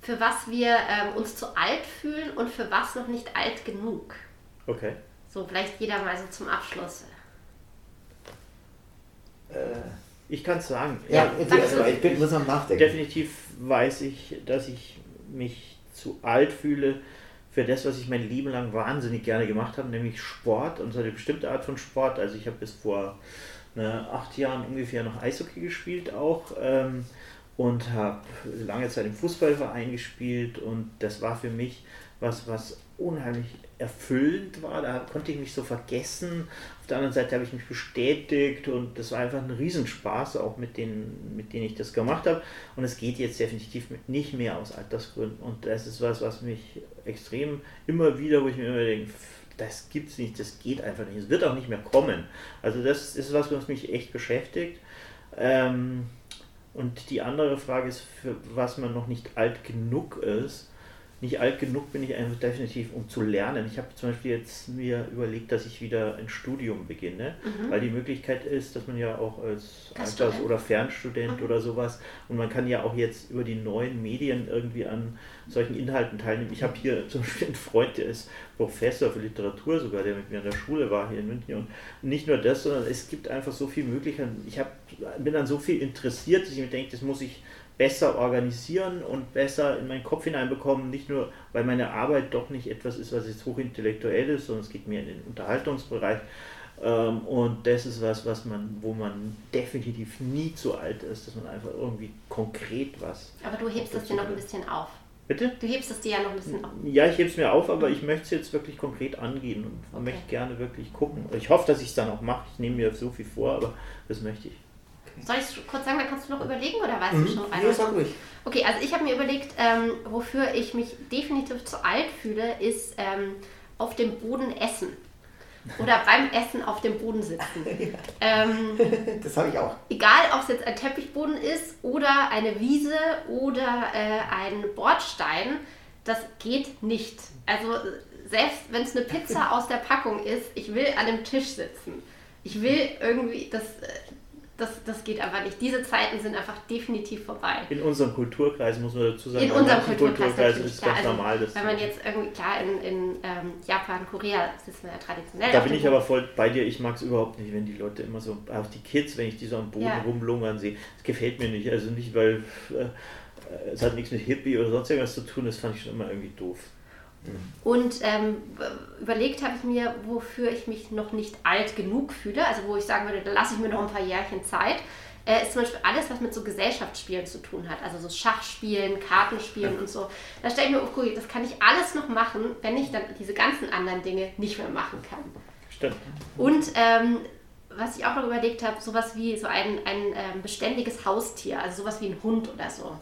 für was wir ähm, uns zu alt fühlen und für was noch nicht alt genug? Okay. So, vielleicht jeder mal so zum Abschluss. Äh, ich kann es sagen. Ja, ja ich bin, muss am Nachdenken. Definitiv weiß ich, dass ich mich zu alt fühle für das, was ich mein Leben lang wahnsinnig gerne gemacht habe, nämlich Sport und so eine bestimmte Art von Sport. Also ich habe bis vor ne, acht Jahren ungefähr noch Eishockey gespielt auch ähm, und habe lange Zeit im Fußballverein gespielt und das war für mich was, was unheimlich erfüllend war. Da konnte ich mich so vergessen. Auf der anderen Seite habe ich mich bestätigt und das war einfach ein Riesenspaß, auch mit denen, mit denen ich das gemacht habe. Und es geht jetzt definitiv nicht mehr aus Altersgründen. Und das ist was, was mich extrem immer wieder, wo ich mir immer denke, das gibt es nicht, das geht einfach nicht. Es wird auch nicht mehr kommen. Also das ist was, was mich echt beschäftigt. Ähm, und die andere Frage ist, für was man noch nicht alt genug ist nicht alt genug bin ich einfach definitiv, um zu lernen. Ich habe zum Beispiel jetzt mir überlegt, dass ich wieder ein Studium beginne, mhm. weil die Möglichkeit ist, dass man ja auch als Alters- oder Fernstudent mhm. oder sowas und man kann ja auch jetzt über die neuen Medien irgendwie an solchen Inhalten teilnehmen. Ich habe hier zum Beispiel einen Freund, der ist Professor für Literatur sogar, der mit mir an der Schule war hier in München und nicht nur das, sondern es gibt einfach so viele Möglichkeiten. Ich hab, bin dann so viel interessiert, dass ich mir denke, das muss ich besser organisieren und besser in meinen Kopf hineinbekommen, nicht nur, weil meine Arbeit doch nicht etwas ist, was jetzt hochintellektuell ist, sondern es geht mehr in den Unterhaltungsbereich. Ähm, und das ist was, was man, wo man definitiv nie zu alt ist, dass man einfach irgendwie konkret was. Aber du hebst das dir noch ein bisschen auf. Bitte? Du hebst es dir ja noch ein bisschen auf. Ja, ich hebe es mir auf, aber ich möchte es jetzt wirklich konkret angehen und okay. möchte gerne wirklich gucken. Ich hoffe, dass ich es dann auch mache. Ich nehme mir so viel vor, aber das möchte ich. Soll ich kurz sagen, dann kannst du noch überlegen oder weißt mhm. du schon? Ja, sag ruhig. Okay, also ich habe mir überlegt, ähm, wofür ich mich definitiv zu alt fühle, ist ähm, auf dem Boden essen. Oder beim Essen auf dem Boden sitzen. ähm, das habe ich auch. Egal, ob es jetzt ein Teppichboden ist oder eine Wiese oder äh, ein Bordstein, das geht nicht. Also selbst wenn es eine Pizza aus der Packung ist, ich will an dem Tisch sitzen. Ich will irgendwie, das, äh, das, das geht einfach nicht. Diese Zeiten sind einfach definitiv vorbei. In unserem Kulturkreis muss man dazu sagen, in unserem Kulturkreis, Kulturkreis ist es ganz also, normal. Das wenn man jetzt irgendwie, klar, in, in ähm, Japan, Korea sitzen wir ja traditionell. Da bin ich aber voll bei dir, ich mag es überhaupt nicht, wenn die Leute immer so, auch die Kids, wenn ich die so am Boden ja. rumlungern sehe, das gefällt mir nicht. Also nicht, weil äh, es hat nichts mit Hippie oder sonst irgendwas zu tun, das fand ich schon immer irgendwie doof. Und ähm, überlegt habe ich mir, wofür ich mich noch nicht alt genug fühle, also wo ich sagen würde, da lasse ich mir noch ein paar Jährchen Zeit, äh, ist zum Beispiel alles, was mit so Gesellschaftsspielen zu tun hat. Also so Schachspielen, Kartenspielen und so. Da stelle ich mir, oh, cool, das kann ich alles noch machen, wenn ich dann diese ganzen anderen Dinge nicht mehr machen kann. Stimmt. Und ähm, was ich auch noch überlegt habe, sowas wie so ein, ein ähm, beständiges Haustier, also sowas wie ein Hund oder so.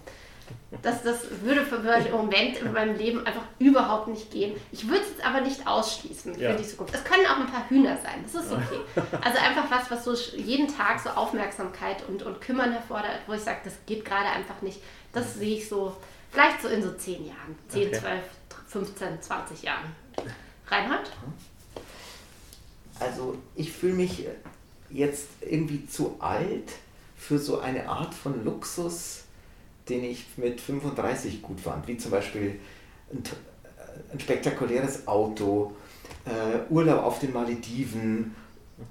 Das, das würde für mich im Moment in meinem Leben einfach überhaupt nicht gehen. Ich würde es jetzt aber nicht ausschließen für Ja. die Zukunft. Es können auch ein paar Hühner sein, das ist okay. Also einfach was, was so jeden Tag so Aufmerksamkeit und, und Kümmern erfordert, wo ich sage, das geht gerade einfach nicht. Das sehe ich so, vielleicht so in so 10 Jahren, 10, Okay. 12, 15, 20 Jahren. Reinhard? Also ich fühle mich jetzt irgendwie zu alt für so eine Art von Luxus, den ich mit 35 gut fand, wie zum Beispiel ein, äh, ein spektakuläres Auto, äh, Urlaub auf den Malediven,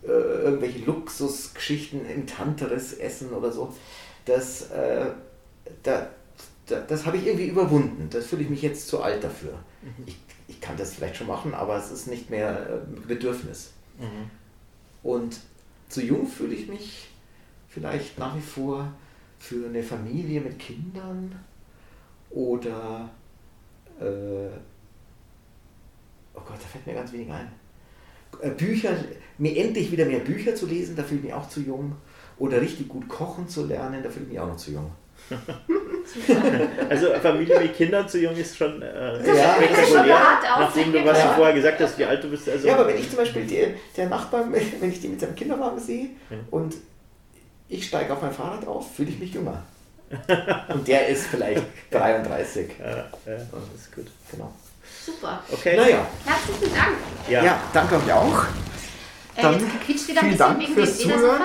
äh, irgendwelche Luxusgeschichten im Tanteres essen oder so. Das, äh, da, da, das habe ich irgendwie überwunden. Das fühle ich mich jetzt zu alt dafür. Ich, ich kann das vielleicht schon machen, aber es ist nicht mehr äh, Bedürfnis. Mhm. Und zu jung fühle ich mich vielleicht nach wie vor für eine Familie mit Kindern oder äh, oh Gott, da fällt mir ganz wenig ein. Äh, Bücher, mir endlich wieder mehr Bücher zu lesen, da fühle ich mich auch zu jung. Oder richtig gut kochen zu lernen, da fühle ich mich auch noch zu jung. Also Familie mit Kindern zu jung ist schon äh, Ja, spektakulär. Nachdem du, was du Ja. vorher gesagt hast, wie alt du bist. Also, Ja, aber wenn ich zum Beispiel die, der Nachbar, wenn ich die mit seinem Kinderwagen sehe und ich steige auf mein Fahrrad auf, fühle ich mich jünger. Und der ist vielleicht 33. Ja, ja, das ist gut. Genau. Super. Okay. Naja, Herzlichen Dank. Ja. ja, danke euch auch. Äh, Dann jetzt quietscht wieder ein vielen bisschen Dank wegen fürs dem Zuhören.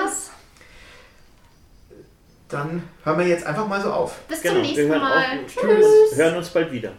Dann hören wir jetzt einfach mal so auf. Bis Genau. zum Wir nächsten Mal. auf, Tschüss. hören uns bald wieder.